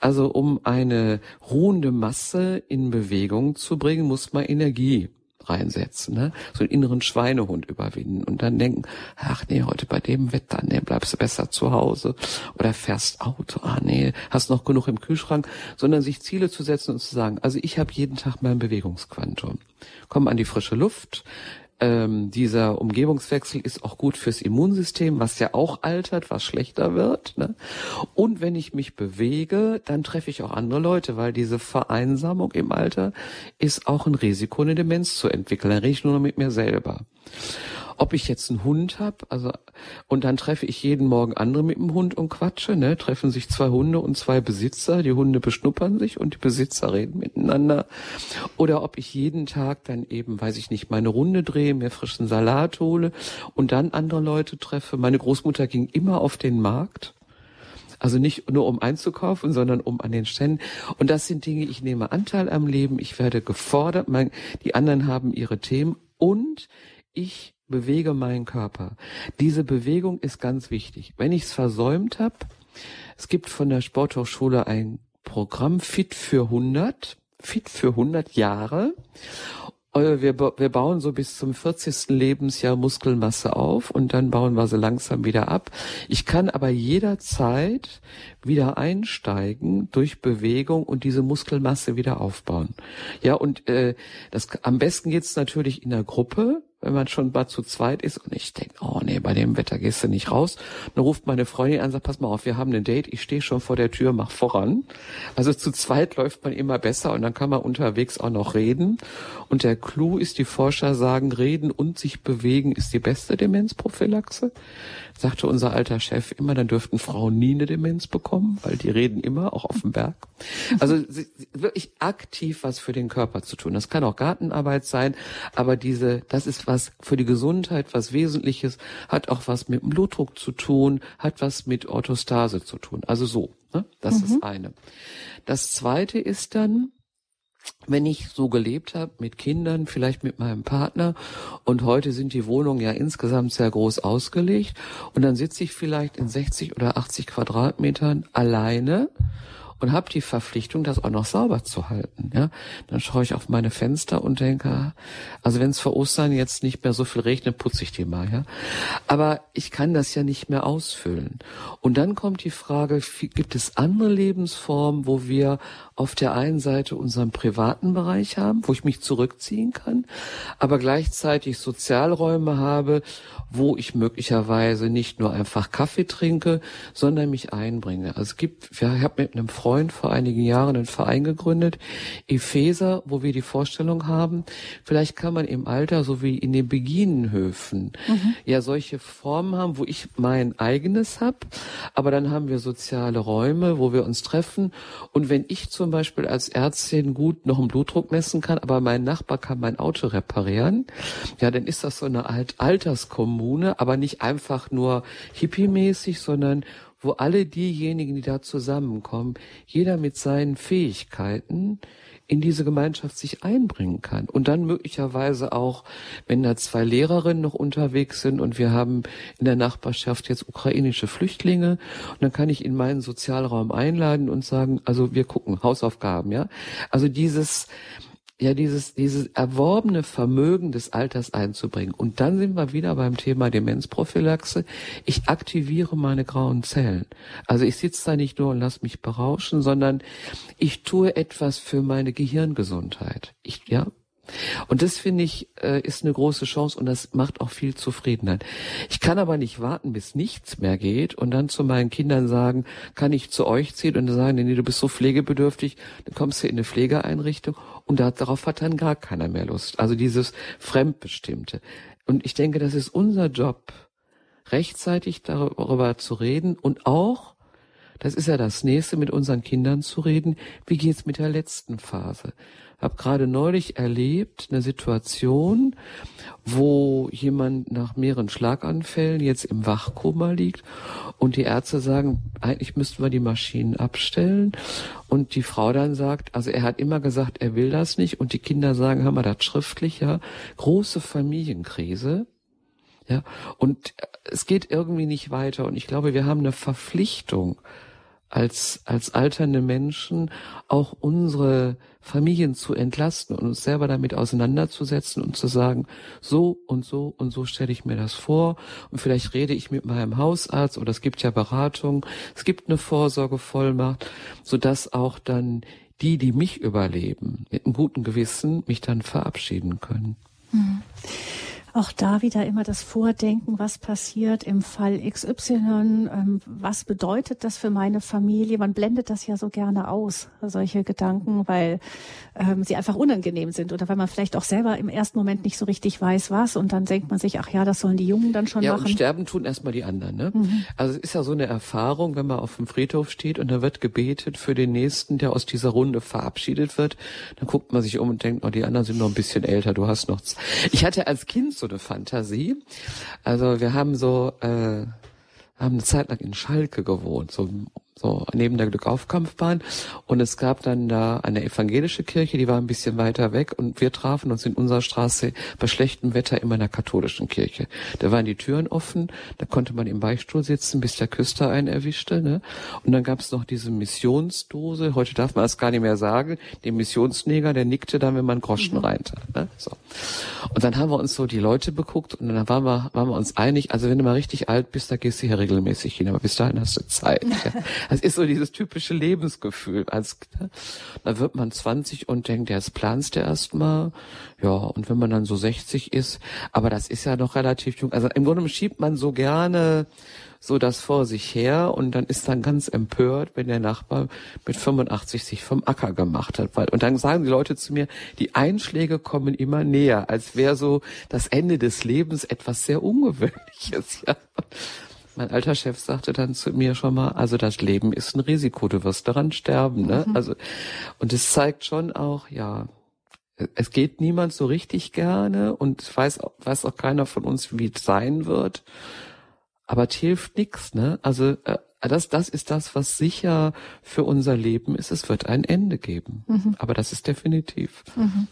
Also um eine ruhende Masse in Bewegung zu bringen, muss man Energie reinsetzen, ne? So einen inneren Schweinehund überwinden und dann denken, ach nee, heute bei dem Wetter, nee, bleibst du besser zu Hause oder fährst Auto, ah nee, hast noch genug im Kühlschrank, sondern sich Ziele zu setzen und zu sagen, also ich habe jeden Tag mein Bewegungsquantum. Komm an die frische Luft, ähm, dieser Umgebungswechsel ist auch gut fürs Immunsystem, was ja auch altert, was schlechter wird. Ne? Und wenn ich mich bewege, dann treffe ich auch andere Leute, weil diese Vereinsamung im Alter ist auch ein Risiko, eine Demenz zu entwickeln. Dann rede ich nur noch mit mir selber. Ob ich jetzt einen Hund habe, also und dann treffe ich jeden Morgen andere mit dem Hund und quatsche, ne? Treffen sich zwei Hunde und zwei Besitzer, die Hunde beschnuppern sich und die Besitzer reden miteinander. Oder ob ich jeden Tag dann eben, weiß ich nicht, meine Runde drehe, mir frischen Salat hole und dann andere Leute treffe. Meine Großmutter ging immer auf den Markt. Also nicht nur um einzukaufen, sondern um an den Ständen. Und das sind Dinge, ich nehme Anteil am Leben, ich werde gefordert, mein, die anderen haben ihre Themen und ich bewege meinen Körper. Diese Bewegung ist ganz wichtig. Wenn ich es versäumt habe, es gibt von der Sporthochschule ein Programm Fit für 100, Fit für 100 Jahre. Äh, wir, wir bauen so bis zum 40. Lebensjahr Muskelmasse auf und dann bauen wir sie langsam wieder ab. Ich kann aber jederzeit wieder einsteigen durch Bewegung und diese Muskelmasse wieder aufbauen. Ja, und äh, das am besten geht's natürlich in der Gruppe, wenn man schon mal zu zweit ist und ich denke, oh nee, bei dem Wetter gehst du nicht raus. Dann ruft meine Freundin an sagt, pass mal auf, wir haben ein Date, ich stehe schon vor der Tür, mach voran. Also zu zweit läuft man immer besser und dann kann man unterwegs auch noch reden. Und der Clou ist, die Forscher sagen, reden und sich bewegen ist die beste Demenzprophylaxe. Sagte unser alter Chef immer, dann dürften Frauen nie eine Demenz bekommen, weil die reden immer, auch auf dem Berg. Also wirklich aktiv was für den Körper zu tun. Das kann auch Gartenarbeit sein, aber diese, das ist was für die Gesundheit, was Wesentliches, hat auch was mit Blutdruck zu tun, hat was mit Orthostase zu tun. Also so, ne? das mhm. ist eine. Das zweite ist dann, wenn ich so gelebt habe mit Kindern, vielleicht mit meinem Partner und heute sind die Wohnungen ja insgesamt sehr groß ausgelegt und dann sitze ich vielleicht in 60 oder 80 Quadratmetern alleine und habe die Verpflichtung, das auch noch sauber zu halten. Ja, dann schaue ich auf meine Fenster und denke, also wenn es vor Ostern jetzt nicht mehr so viel regnet, putze ich die mal. Ja, aber ich kann das ja nicht mehr ausfüllen. Und dann kommt die Frage: Gibt es andere Lebensformen, wo wir auf der einen Seite unseren privaten Bereich haben, wo ich mich zurückziehen kann, aber gleichzeitig Sozialräume habe, wo ich möglicherweise nicht nur einfach Kaffee trinke, sondern mich einbringe. Also es gibt, ich habe mit einem Freund vor einigen Jahren einen Verein gegründet, Epheser, wo wir die Vorstellung haben, vielleicht kann man im Alter, so wie in den Beginenhöfen, mhm. ja solche Formen haben, wo ich mein eigenes habe, aber dann haben wir soziale Räume, wo wir uns treffen. Und wenn ich zum Beispiel als Ärztin gut noch einen Blutdruck messen kann, aber mein Nachbar kann mein Auto reparieren, ja, dann ist das so eine Alt Alterskommune Kommune, aber nicht einfach nur hippiemäßig, sondern wo alle diejenigen, die da zusammenkommen, jeder mit seinen Fähigkeiten in diese Gemeinschaft sich einbringen kann. Und dann möglicherweise auch, wenn da zwei Lehrerinnen noch unterwegs sind und wir haben in der Nachbarschaft jetzt ukrainische Flüchtlinge, und dann kann ich in meinen Sozialraum einladen und sagen, also wir gucken, Hausaufgaben, ja. Also dieses, ja dieses, dieses erworbene Vermögen des Alters einzubringen. Und dann sind wir wieder beim Thema Demenzprophylaxe. Ich aktiviere meine grauen Zellen. Also ich sitze da nicht nur und lass mich berauschen, sondern ich tue etwas für meine Gehirngesundheit. Ich, ja, und das finde ich äh, ist eine große Chance und das macht auch viel Zufriedenheit. Ich kann aber nicht warten, bis nichts mehr geht und dann zu meinen Kindern sagen, kann ich zu euch ziehen und dann sagen, nee, du bist so pflegebedürftig, dann kommst du in eine Pflegeeinrichtung und darauf hat dann gar keiner mehr Lust. Also dieses Fremdbestimmte. Und ich denke, das ist unser Job, rechtzeitig darüber zu reden und auch das ist ja das nächste, mit unseren Kindern zu reden. Wie geht's mit der letzten Phase? Habe gerade neulich erlebt eine Situation, wo jemand nach mehreren Schlaganfällen jetzt im Wachkoma liegt und die Ärzte sagen, eigentlich müssten wir die Maschinen abstellen. Und die Frau dann sagt, also er hat immer gesagt, er will das nicht. Und die Kinder sagen, haben wir das schriftlich, ja, große Familienkrise. Ja, und es geht irgendwie nicht weiter. Und ich glaube, wir haben eine Verpflichtung, als, als alternde Menschen auch unsere Familien zu entlasten und uns selber damit auseinanderzusetzen und zu sagen, so und so und so stelle ich mir das vor und vielleicht rede ich mit meinem Hausarzt oder es gibt ja Beratung, es gibt eine Vorsorgevollmacht, so dass auch dann die, die mich überleben, mit einem guten Gewissen mich dann verabschieden können. Mhm auch da wieder immer das Vordenken, was passiert im Fall XY, ähm, was bedeutet das für meine Familie? Man blendet das ja so gerne aus, solche Gedanken, weil ähm, sie einfach unangenehm sind oder weil man vielleicht auch selber im ersten Moment nicht so richtig weiß, was und dann denkt man sich, ach ja, das sollen die Jungen dann schon ja, machen. Ja, sterben tun erstmal die anderen. Ne? Mhm. Also es ist ja so eine Erfahrung, wenn man auf dem Friedhof steht und da wird gebetet für den Nächsten, der aus dieser Runde verabschiedet wird, dann guckt man sich um und denkt, oh, die anderen sind noch ein bisschen älter, du hast noch... Ich hatte als Kind so eine Fantasie. Also wir haben so, äh, haben eine Zeit lang in Schalke gewohnt, so so neben der Glückaufkampfbahn. Und es gab dann da eine evangelische Kirche, die war ein bisschen weiter weg und wir trafen uns in unserer Straße bei schlechtem Wetter immer in einer katholischen Kirche. Da waren die Türen offen, da konnte man im Beichtstuhl sitzen, bis der Küster einen erwischte. Ne? Und dann gab es noch diese Missionsdose, heute darf man das gar nicht mehr sagen, den Missionsneger, der nickte dann, wenn man Groschen mhm. reintat. Ne? So. Und dann haben wir uns so die Leute beguckt und dann waren wir, waren wir uns einig, also wenn du mal richtig alt bist, da gehst du hier regelmäßig hin, aber bis dahin hast du Zeit. Ja. Das ist so dieses typische Lebensgefühl. Als, da wird man 20 und denkt, ja, jetzt planst du erst mal. Ja, und wenn man dann so 60 ist, aber das ist ja noch relativ jung. Also im Grunde schiebt man so gerne so das vor sich her und dann ist dann ganz empört, wenn der Nachbar mit 85 sich vom Acker gemacht hat. Und dann sagen die Leute zu mir, die Einschläge kommen immer näher, als wäre so das Ende des Lebens etwas sehr Ungewöhnliches. Ja. Mein alter Chef sagte dann zu mir schon mal, also das Leben ist ein Risiko, du wirst daran sterben. Ne? Mhm. Also und es zeigt schon auch, ja, es geht niemand so richtig gerne und weiß, weiß auch keiner von uns, wie es sein wird aber es hilft nichts, ne? Also äh, das, das ist das, was sicher für unser Leben ist. Es wird ein Ende geben. Mhm. Aber das ist definitiv. Mhm.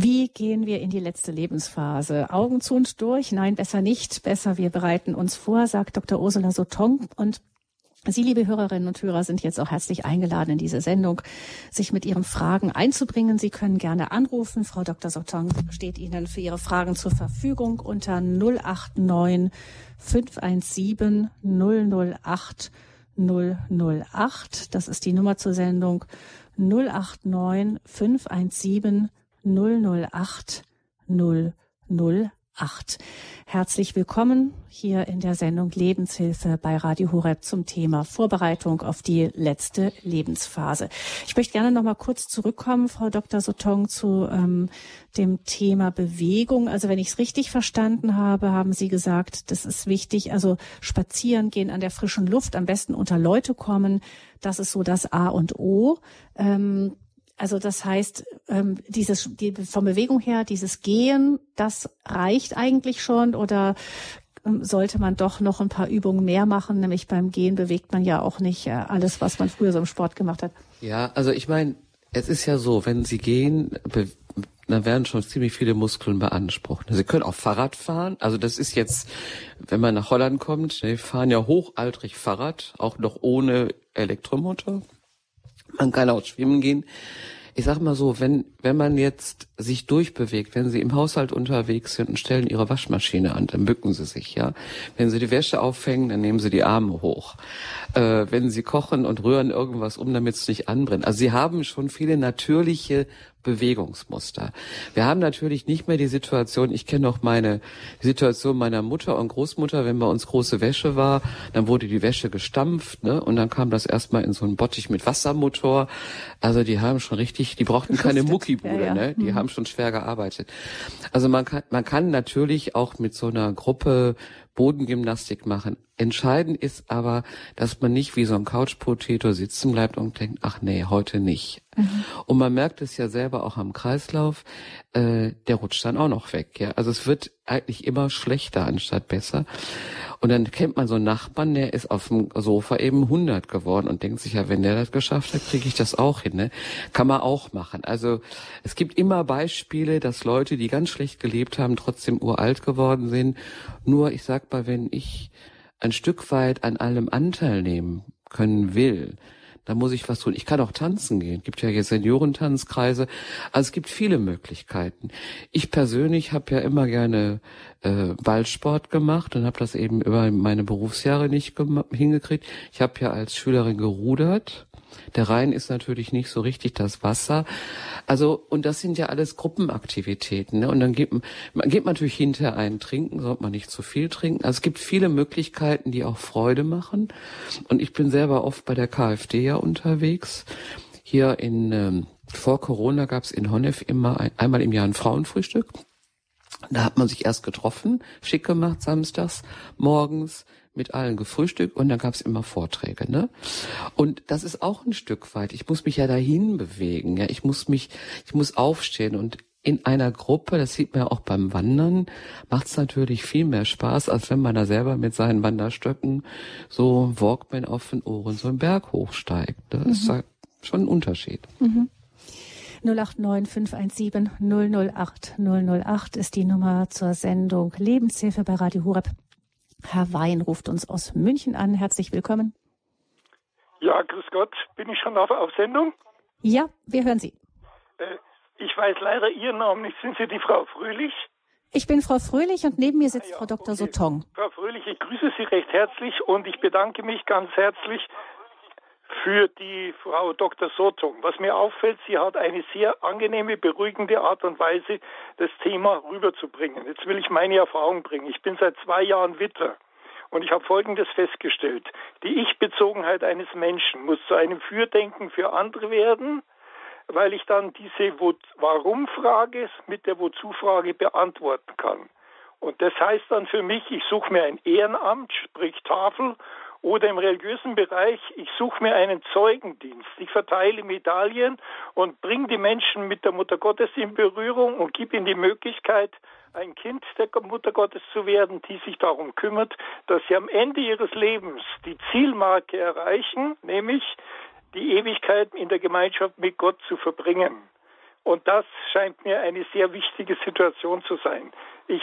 Wie gehen wir in die letzte Lebensphase? Augen zu und durch? Nein, besser nicht. Besser, wir bereiten uns vor, sagt Dr. Ursula Sotong. Und Sie, liebe Hörerinnen und Hörer, sind jetzt auch herzlich eingeladen, in diese Sendung sich mit Ihren Fragen einzubringen. Sie können gerne anrufen. Frau Dr. Sotong steht Ihnen für Ihre Fragen zur Verfügung unter 089 517 008 008. Das ist die Nummer zur Sendung 089 517 008 008. 8. Herzlich willkommen hier in der Sendung Lebenshilfe bei Radio Horeb zum Thema Vorbereitung auf die letzte Lebensphase. Ich möchte gerne noch mal kurz zurückkommen, Frau Dr. Sotong, zu ähm, dem Thema Bewegung. Also wenn ich es richtig verstanden habe, haben Sie gesagt, das ist wichtig. Also spazieren gehen an der frischen Luft, am besten unter Leute kommen. Das ist so das A und O. Ähm, also das heißt, ähm, dieses die, von Bewegung her, dieses Gehen, das reicht eigentlich schon oder ähm, sollte man doch noch ein paar Übungen mehr machen? Nämlich beim Gehen bewegt man ja auch nicht äh, alles, was man früher so im Sport gemacht hat. Ja, also ich meine, es ist ja so, wenn Sie gehen, dann werden schon ziemlich viele Muskeln beansprucht. Sie können auch Fahrrad fahren. Also das ist jetzt, wenn man nach Holland kommt, die fahren ja hochaltrig Fahrrad, auch noch ohne Elektromotor. Man kann auch schwimmen gehen. Ich sag mal so, wenn, wenn man jetzt sich durchbewegt, wenn Sie im Haushalt unterwegs sind und stellen Ihre Waschmaschine an, dann bücken Sie sich, ja. Wenn Sie die Wäsche aufhängen, dann nehmen Sie die Arme hoch. Äh, wenn Sie kochen und rühren irgendwas um, damit es nicht anbrennt. Also Sie haben schon viele natürliche Bewegungsmuster. Wir haben natürlich nicht mehr die Situation, ich kenne noch meine Situation meiner Mutter und Großmutter, wenn bei uns große Wäsche war, dann wurde die Wäsche gestampft, ne? Und dann kam das erstmal in so einen Bottich mit Wassermotor. Also die haben schon richtig, die brauchten keine Muckibude, ja, ja. ne? Die mhm. haben schon schwer gearbeitet. Also man kann, man kann natürlich auch mit so einer Gruppe Bodengymnastik machen. Entscheidend ist aber, dass man nicht wie so ein Couch-Potato sitzen bleibt und denkt, ach nee, heute nicht. Mhm. Und man merkt es ja selber auch am Kreislauf, äh, der rutscht dann auch noch weg. Ja, Also es wird eigentlich immer schlechter anstatt besser. Und dann kennt man so einen Nachbarn, der ist auf dem Sofa eben 100 geworden und denkt sich ja, wenn der das geschafft hat, kriege ich das auch hin. Ne? Kann man auch machen. Also es gibt immer Beispiele, dass Leute, die ganz schlecht gelebt haben, trotzdem uralt geworden sind. Nur ich sag mal, wenn ich ein Stück weit an allem Anteil nehmen können will, da muss ich was tun. Ich kann auch tanzen gehen. Es gibt ja jetzt Seniorentanzkreise. Also es gibt viele Möglichkeiten. Ich persönlich habe ja immer gerne äh, Ballsport gemacht und habe das eben über meine Berufsjahre nicht hingekriegt. Ich habe ja als Schülerin gerudert der Rhein ist natürlich nicht so richtig das Wasser. Also, und das sind ja alles Gruppenaktivitäten. Ne? Und dann geht man, man geht natürlich hinterher einen trinken, sollte man nicht zu viel trinken. Also es gibt viele Möglichkeiten, die auch Freude machen. Und ich bin selber oft bei der KfD ja unterwegs. Hier in, ähm, vor Corona gab es in Honnef immer ein, einmal im Jahr ein Frauenfrühstück. Da hat man sich erst getroffen, schick gemacht samstags morgens, mit allen gefrühstückt und dann gab's immer Vorträge, ne? Und das ist auch ein Stück weit. Ich muss mich ja dahin bewegen, ja. Ich muss mich, ich muss aufstehen und in einer Gruppe, das sieht man ja auch beim Wandern, macht's natürlich viel mehr Spaß, als wenn man da selber mit seinen Wanderstöcken so Walkman auf den Ohren so einen Berg hochsteigt. Das mhm. ist schon ein Unterschied. Mhm. 089 517 008 008 ist die Nummer zur Sendung Lebenshilfe bei Radio Horeb. Herr Wein ruft uns aus München an. Herzlich willkommen. Ja, grüß Gott. Bin ich schon auf, auf Sendung? Ja, wir hören Sie. Äh, ich weiß leider Ihren Namen nicht. Sind Sie die Frau Fröhlich? Ich bin Frau Fröhlich und neben mir sitzt ah, ja, Frau Dr. Okay. Sotong. Frau Fröhlich, ich grüße Sie recht herzlich und ich bedanke mich ganz herzlich für die Frau Dr. Sotong. Was mir auffällt, sie hat eine sehr angenehme, beruhigende Art und Weise, das Thema rüberzubringen. Jetzt will ich meine Erfahrung bringen. Ich bin seit zwei Jahren Witwer. Und ich habe Folgendes festgestellt. Die Ich-Bezogenheit eines Menschen muss zu einem Fürdenken für andere werden, weil ich dann diese Warum-Frage mit der Wozu-Frage beantworten kann. Und das heißt dann für mich, ich suche mir ein Ehrenamt, sprich Tafel, oder im religiösen Bereich, ich suche mir einen Zeugendienst. Ich verteile Medaillen und bringe die Menschen mit der Mutter Gottes in Berührung und gebe ihnen die Möglichkeit, ein Kind der Mutter Gottes zu werden, die sich darum kümmert, dass sie am Ende ihres Lebens die Zielmarke erreichen, nämlich die Ewigkeit in der Gemeinschaft mit Gott zu verbringen. Und das scheint mir eine sehr wichtige Situation zu sein. Ich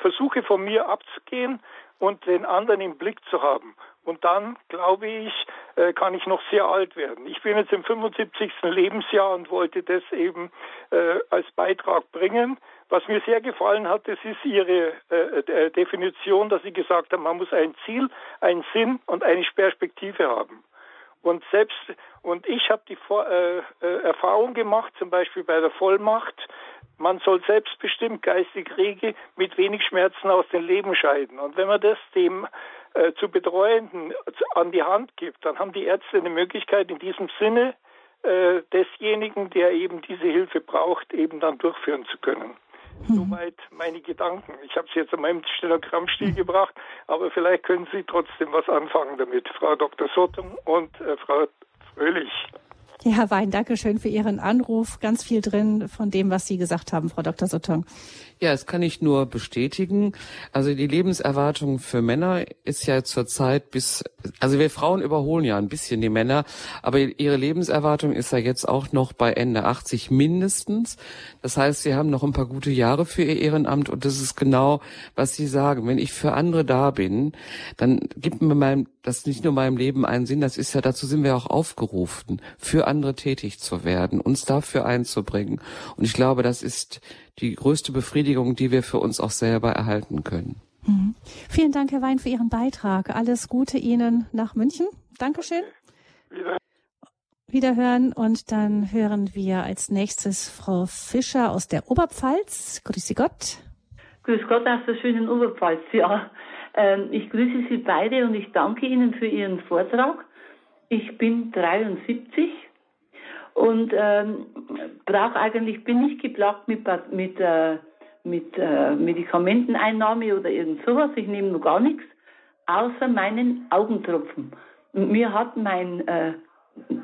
versuche von mir abzugehen und den anderen im Blick zu haben. Und dann, glaube ich, äh, kann ich noch sehr alt werden. Ich bin jetzt im 75. Lebensjahr und wollte das eben äh, als Beitrag bringen. Was mir sehr gefallen hat, das ist Ihre äh, Definition, dass Sie gesagt haben, man muss ein Ziel, einen Sinn und eine Perspektive haben. Und selbst und ich habe die Erfahrung gemacht, zum Beispiel bei der Vollmacht, man soll selbstbestimmt geistig rege mit wenig Schmerzen aus dem Leben scheiden. Und wenn man das dem äh, zu Betreuenden an die Hand gibt, dann haben die Ärzte eine Möglichkeit, in diesem Sinne äh, desjenigen, der eben diese Hilfe braucht, eben dann durchführen zu können. Hm. Soweit meine Gedanken. Ich habe sie jetzt in meinem Stenogrammstil hm. gebracht, aber vielleicht können Sie trotzdem was anfangen damit, Frau Dr. Sottung und äh, Frau Fröhlich. Ja, Herr Wein, danke schön für Ihren Anruf. Ganz viel drin von dem, was Sie gesagt haben, Frau Dr. Sotong. Ja, das kann ich nur bestätigen. Also die Lebenserwartung für Männer ist ja zurzeit bis, also wir Frauen überholen ja ein bisschen die Männer, aber ihre Lebenserwartung ist ja jetzt auch noch bei Ende 80 mindestens. Das heißt, sie haben noch ein paar gute Jahre für ihr Ehrenamt und das ist genau, was Sie sagen. Wenn ich für andere da bin, dann gibt mir mein, das nicht nur meinem Leben einen Sinn, das ist ja, dazu sind wir auch aufgerufen, für andere tätig zu werden, uns dafür einzubringen. Und ich glaube, das ist die größte Befriedigung, die wir für uns auch selber erhalten können. Mhm. Vielen Dank, Herr Wein, für Ihren Beitrag. Alles Gute Ihnen nach München. Dankeschön. Wieder. Wiederhören und dann hören wir als nächstes Frau Fischer aus der Oberpfalz. Grüße Gott. Grüß Gott aus der schönen Oberpfalz, ja. Ähm, ich grüße Sie beide und ich danke Ihnen für Ihren Vortrag. Ich bin 73 und ähm, brauche eigentlich, bin nicht geplagt mit, mit, äh, mit äh, Medikamenteneinnahme oder irgend sowas. Ich nehme nur gar nichts, außer meinen Augentropfen. Und mir hat mein, äh,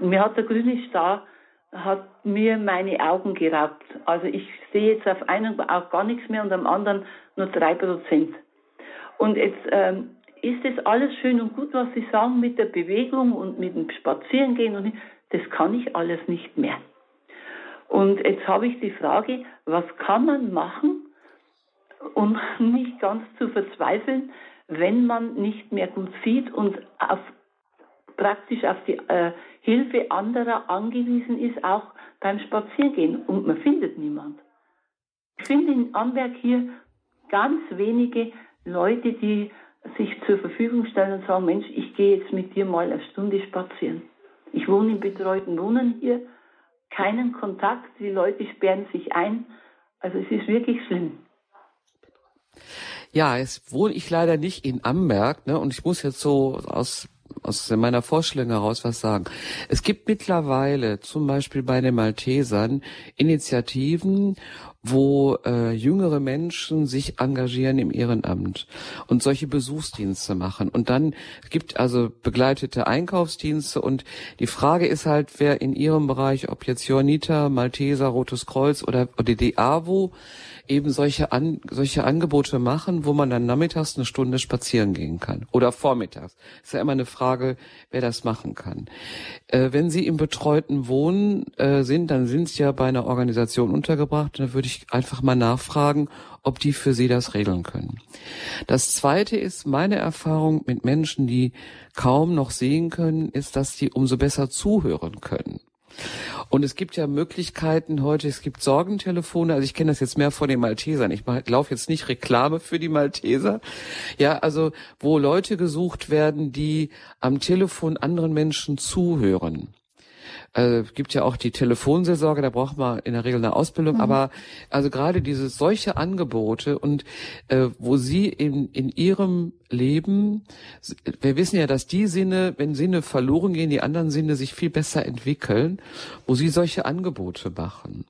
mir hat der grüne Star hat mir meine Augen geraubt. Also ich sehe jetzt auf einem auch gar nichts mehr und am anderen nur drei Prozent. Und jetzt ähm, ist es alles schön und gut, was Sie sagen mit der Bewegung und mit dem Spazierengehen und das kann ich alles nicht mehr. Und jetzt habe ich die Frage, was kann man machen, um nicht ganz zu verzweifeln, wenn man nicht mehr gut sieht und auf, praktisch auf die äh, Hilfe anderer angewiesen ist, auch beim Spaziergehen und man findet niemand. Ich finde in Amberg hier ganz wenige Leute, die sich zur Verfügung stellen und sagen, Mensch, ich gehe jetzt mit dir mal eine Stunde spazieren. Ich wohne im betreuten Wohnen hier, keinen Kontakt, die Leute sperren sich ein. Also es ist wirklich schlimm. Ja, jetzt wohne ich leider nicht in Amberg, ne? Und ich muss jetzt so aus aus meiner Vorstellung heraus was sagen. Es gibt mittlerweile zum Beispiel bei den Maltesern Initiativen wo äh, jüngere Menschen sich engagieren im Ehrenamt und solche Besuchsdienste machen. Und dann gibt also begleitete Einkaufsdienste und die Frage ist halt, wer in ihrem Bereich, ob jetzt Johanniter, Malteser, Rotes Kreuz oder, oder die AWO, eben solche, An solche Angebote machen, wo man dann nachmittags eine Stunde spazieren gehen kann oder vormittags. Ist ja immer eine Frage, wer das machen kann. Äh, wenn Sie im betreuten Wohnen äh, sind, dann sind Sie ja bei einer Organisation untergebracht. Da würde ich einfach mal nachfragen, ob die für Sie das regeln können. Das Zweite ist meine Erfahrung mit Menschen, die kaum noch sehen können, ist, dass sie umso besser zuhören können. Und es gibt ja Möglichkeiten heute, es gibt Sorgentelefone, also ich kenne das jetzt mehr von den Maltesern. Ich laufe jetzt nicht Reklame für die Malteser. Ja, also wo Leute gesucht werden, die am Telefon anderen Menschen zuhören äh, gibt ja auch die Telefonseelsorge, da braucht man in der Regel eine Ausbildung, mhm. aber also gerade diese solche Angebote und äh, wo sie in, in ihrem Leben, wir wissen ja, dass die Sinne, wenn Sinne verloren gehen, die anderen Sinne sich viel besser entwickeln, wo sie solche Angebote machen.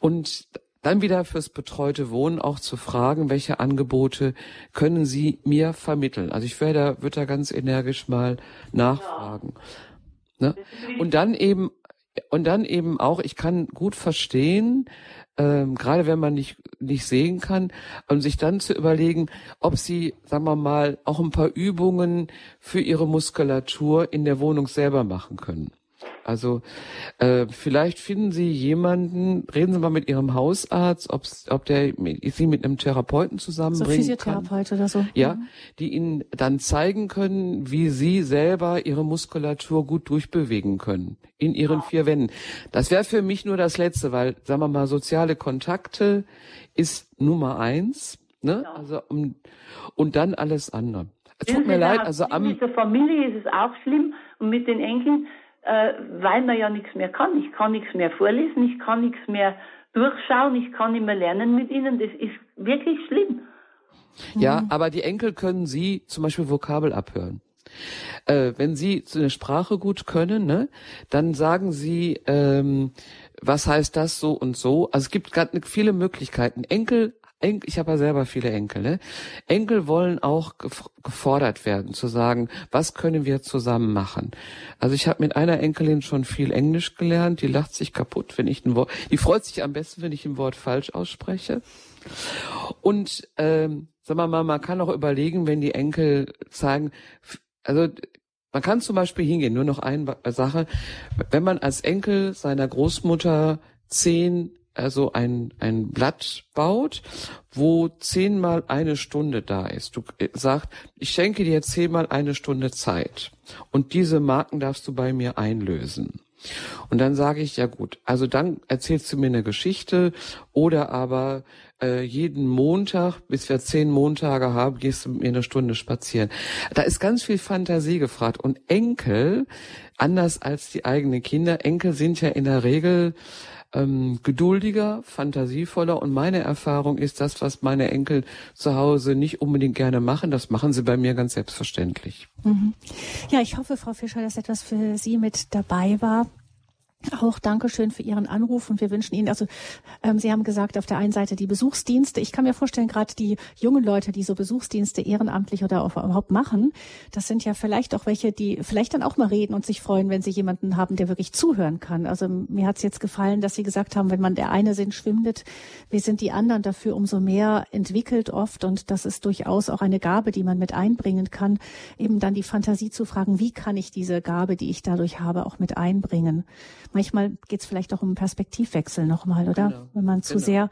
Und dann wieder fürs betreute Wohnen auch zu fragen, welche Angebote können Sie mir vermitteln? Also ich werde, würde da ganz energisch mal nachfragen. Ja. Ne? Und dann eben und dann eben auch, ich kann gut verstehen, ähm, gerade wenn man nicht nicht sehen kann, und sich dann zu überlegen, ob sie, sagen wir mal, auch ein paar Übungen für ihre Muskulatur in der Wohnung selber machen können. Also äh, vielleicht finden Sie jemanden, reden Sie mal mit Ihrem Hausarzt, ob's, ob der Sie mit einem Therapeuten zusammenbringen so Physiotherapeut kann. oder so. Ja, mhm. die Ihnen dann zeigen können, wie Sie selber Ihre Muskulatur gut durchbewegen können in Ihren vier Wänden. Das wäre für mich nur das Letzte, weil, sagen wir mal, soziale Kontakte ist Nummer eins. Ne? Ja. Also um, und dann alles andere. Es tut mir leid, also am mit der Familie ist es auch schlimm und mit den Enkeln äh, weil man ja nichts mehr kann. Ich kann nichts mehr vorlesen, ich kann nichts mehr durchschauen, ich kann nicht mehr lernen mit ihnen. Das ist wirklich schlimm. Ja, mhm. aber die Enkel können Sie zum Beispiel Vokabel abhören. Äh, wenn Sie eine Sprache gut können, ne, dann sagen Sie, ähm, was heißt das so und so. Also es gibt gerade viele Möglichkeiten. Enkel Enkel, ich habe ja selber viele Enkel, ne? Enkel wollen auch gefordert werden, zu sagen, was können wir zusammen machen? Also ich habe mit einer Enkelin schon viel Englisch gelernt, die lacht sich kaputt, wenn ich ein Wort, die freut sich am besten, wenn ich ein Wort falsch ausspreche. Und ähm, wir mal, man kann auch überlegen, wenn die Enkel sagen, also man kann zum Beispiel hingehen, nur noch eine Sache, wenn man als Enkel seiner Großmutter zehn also ein, ein Blatt baut, wo zehnmal eine Stunde da ist. Du äh, sagst, ich schenke dir zehnmal eine Stunde Zeit und diese Marken darfst du bei mir einlösen. Und dann sage ich, ja gut, also dann erzählst du mir eine Geschichte oder aber äh, jeden Montag, bis wir zehn Montage haben, gehst du mit mir eine Stunde spazieren. Da ist ganz viel Fantasie gefragt. Und Enkel, anders als die eigenen Kinder, Enkel sind ja in der Regel ähm, geduldiger, fantasievoller und meine Erfahrung ist das, was meine Enkel zu Hause nicht unbedingt gerne machen, das machen sie bei mir ganz selbstverständlich. Mhm. Ja, ich hoffe, Frau Fischer, dass etwas für Sie mit dabei war. Auch Dankeschön für Ihren Anruf und wir wünschen Ihnen, also ähm, Sie haben gesagt, auf der einen Seite die Besuchsdienste. Ich kann mir vorstellen, gerade die jungen Leute, die so Besuchsdienste ehrenamtlich oder auch überhaupt machen, das sind ja vielleicht auch welche, die vielleicht dann auch mal reden und sich freuen, wenn sie jemanden haben, der wirklich zuhören kann. Also mir hat es jetzt gefallen, dass Sie gesagt haben, wenn man der eine Sinn schwindet, wir sind die anderen dafür umso mehr entwickelt oft und das ist durchaus auch eine Gabe, die man mit einbringen kann, eben dann die Fantasie zu fragen, wie kann ich diese Gabe, die ich dadurch habe, auch mit einbringen manchmal geht es vielleicht auch um Perspektivwechsel nochmal, oder? Genau. Wenn man zu genau. sehr,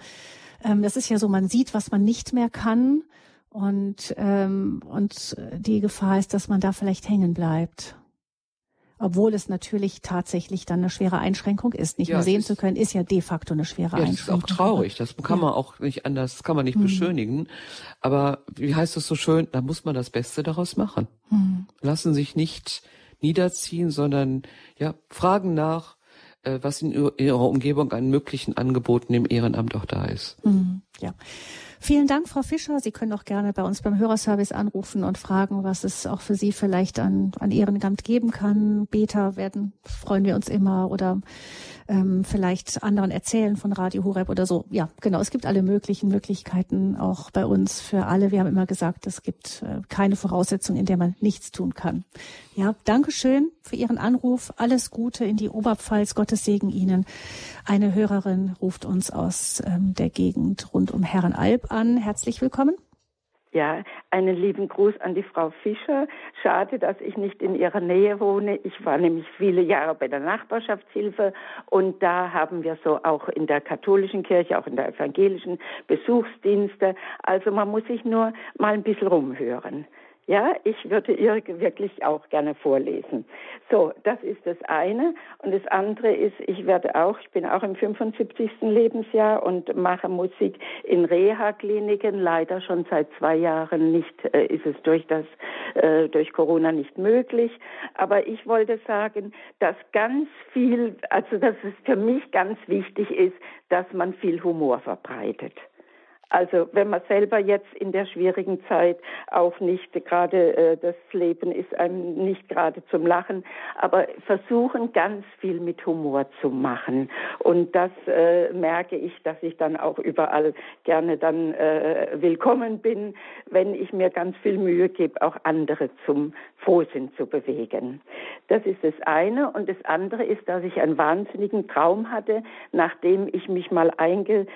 ähm, das ist ja so, man sieht, was man nicht mehr kann und, ähm, und die Gefahr ist, dass man da vielleicht hängen bleibt. Obwohl es natürlich tatsächlich dann eine schwere Einschränkung ist. Nicht ja, mehr sehen zu können, ist ja de facto eine schwere ja, Einschränkung. Das ist auch traurig. Das kann man auch nicht anders, das kann man nicht mhm. beschönigen. Aber wie heißt es so schön? Da muss man das Beste daraus machen. Mhm. Lassen sich nicht niederziehen, sondern ja, fragen nach, was in ihrer Umgebung an möglichen Angeboten im Ehrenamt auch da ist. Mhm, ja. Vielen Dank, Frau Fischer. Sie können auch gerne bei uns beim Hörerservice anrufen und fragen, was es auch für Sie vielleicht an, an Ehrenamt geben kann. Beta werden, freuen wir uns immer oder ähm, vielleicht anderen erzählen von Radio Horeb oder so. Ja, genau. Es gibt alle möglichen Möglichkeiten auch bei uns für alle. Wir haben immer gesagt, es gibt äh, keine Voraussetzung, in der man nichts tun kann. Ja, Dankeschön für Ihren Anruf. Alles Gute in die Oberpfalz. Gottes Segen Ihnen. Eine Hörerin ruft uns aus ähm, der Gegend rund um Herrenalb an. Herzlich willkommen. Ja, einen lieben Gruß an die Frau Fischer. Schade, dass ich nicht in ihrer Nähe wohne. Ich war nämlich viele Jahre bei der Nachbarschaftshilfe und da haben wir so auch in der katholischen Kirche, auch in der evangelischen Besuchsdienste. Also man muss sich nur mal ein bisschen rumhören. Ja, ich würde ihr wirklich auch gerne vorlesen. So, das ist das eine. Und das andere ist, ich werde auch, ich bin auch im 75. Lebensjahr und mache Musik in Reha-Kliniken. Leider schon seit zwei Jahren nicht, äh, ist es durch das, äh, durch Corona nicht möglich. Aber ich wollte sagen, dass ganz viel, also dass es für mich ganz wichtig ist, dass man viel Humor verbreitet. Also wenn man selber jetzt in der schwierigen Zeit auch nicht gerade äh, das Leben ist einem nicht gerade zum Lachen, aber versuchen ganz viel mit Humor zu machen und das äh, merke ich, dass ich dann auch überall gerne dann äh, willkommen bin, wenn ich mir ganz viel Mühe gebe, auch andere zum Frohsinn zu bewegen. Das ist das eine und das andere ist, dass ich einen wahnsinnigen Traum hatte, nachdem ich mich mal eingesetzt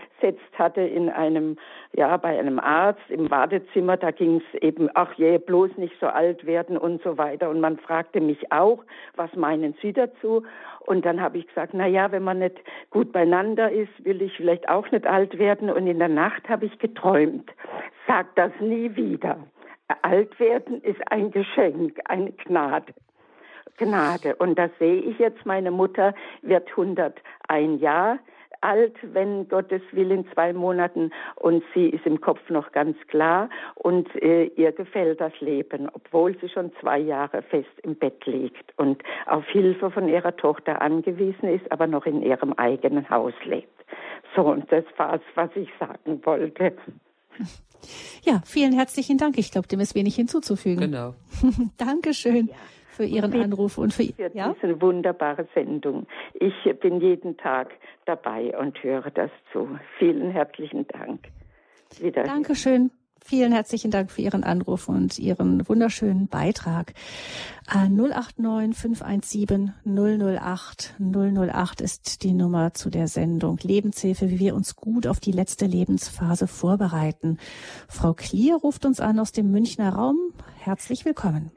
hatte in einem ja, bei einem Arzt im Wartezimmer, da ging es eben, ach je, bloß nicht so alt werden und so weiter. Und man fragte mich auch, was meinen Sie dazu? Und dann habe ich gesagt, na ja, wenn man nicht gut beieinander ist, will ich vielleicht auch nicht alt werden. Und in der Nacht habe ich geträumt, sag das nie wieder. Alt werden ist ein Geschenk, eine Gnade. Gnade. Und das sehe ich jetzt. Meine Mutter wird 101 Jahre alt, wenn Gottes Will in zwei Monaten und sie ist im Kopf noch ganz klar und äh, ihr gefällt das Leben, obwohl sie schon zwei Jahre fest im Bett liegt und auf Hilfe von ihrer Tochter angewiesen ist, aber noch in ihrem eigenen Haus lebt. So, und das war es, was ich sagen wollte. Ja, vielen herzlichen Dank. Ich glaube, dem ist wenig hinzuzufügen. Genau. Dankeschön. Ja für Ihren Anruf und für, für ja? diese wunderbare Sendung. Ich bin jeden Tag dabei und höre das zu. Vielen herzlichen Dank. Wieder Dankeschön. Vielen herzlichen Dank für Ihren Anruf und Ihren wunderschönen Beitrag. 089 517 008 008 ist die Nummer zu der Sendung Lebenshilfe, wie wir uns gut auf die letzte Lebensphase vorbereiten. Frau Klier ruft uns an aus dem Münchner Raum. Herzlich willkommen.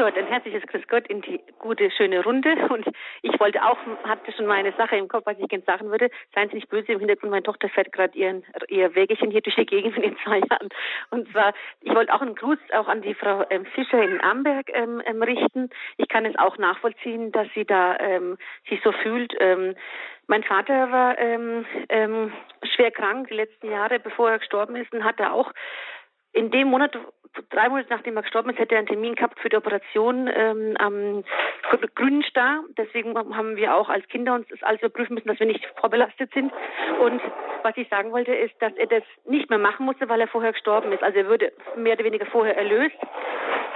Gott, ein herzliches Grüß Gott in die gute, schöne Runde. Und ich wollte auch, hatte schon meine Sache im Kopf, was ich gerne sagen würde. Seien Sie nicht böse im Hintergrund, meine Tochter fährt gerade ihren, ihr Wägelchen hier durch die Gegend in den zwei Jahren. Und zwar, ich wollte auch einen Gruß auch an die Frau ähm, Fischer in Amberg ähm, ähm, richten. Ich kann es auch nachvollziehen, dass sie da ähm, sich so fühlt. Ähm, mein Vater war ähm, ähm, schwer krank die letzten Jahre, bevor er gestorben ist, und hatte auch in dem Monat, drei Monate nachdem er gestorben ist, hätte er einen Termin gehabt für die Operation ähm, am grünen Star. Deswegen haben wir auch als Kinder uns das alles überprüfen müssen, dass wir nicht vorbelastet sind. Und was ich sagen wollte, ist, dass er das nicht mehr machen musste, weil er vorher gestorben ist. Also er würde mehr oder weniger vorher erlöst.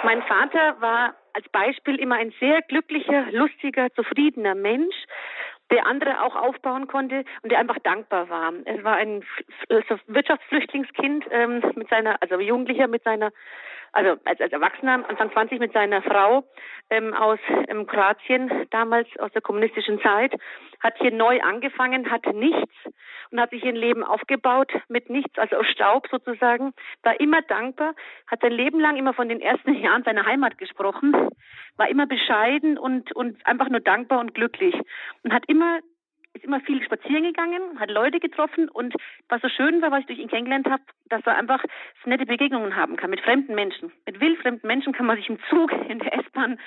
Mein Vater war als Beispiel immer ein sehr glücklicher, lustiger, zufriedener Mensch der andere auch aufbauen konnte und der einfach dankbar war. Er war ein also Wirtschaftsflüchtlingskind ähm, mit seiner, also Jugendlicher mit seiner, also als, als Erwachsener, Anfang 20 mit seiner Frau ähm, aus ähm, Kroatien, damals aus der kommunistischen Zeit, hat hier neu angefangen, hatte nichts und hat sich ein Leben aufgebaut mit nichts, also aus Staub sozusagen, war immer dankbar, hat sein Leben lang immer von den ersten Jahren seiner Heimat gesprochen, war immer bescheiden und, und einfach nur dankbar und glücklich und hat immer ist immer viel spazieren gegangen, hat Leute getroffen und was so schön war, was ich durch ihn kennengelernt habe, dass er einfach nette Begegnungen haben kann mit fremden Menschen. Mit wildfremden Menschen kann man sich im Zug, in der S-Bahn,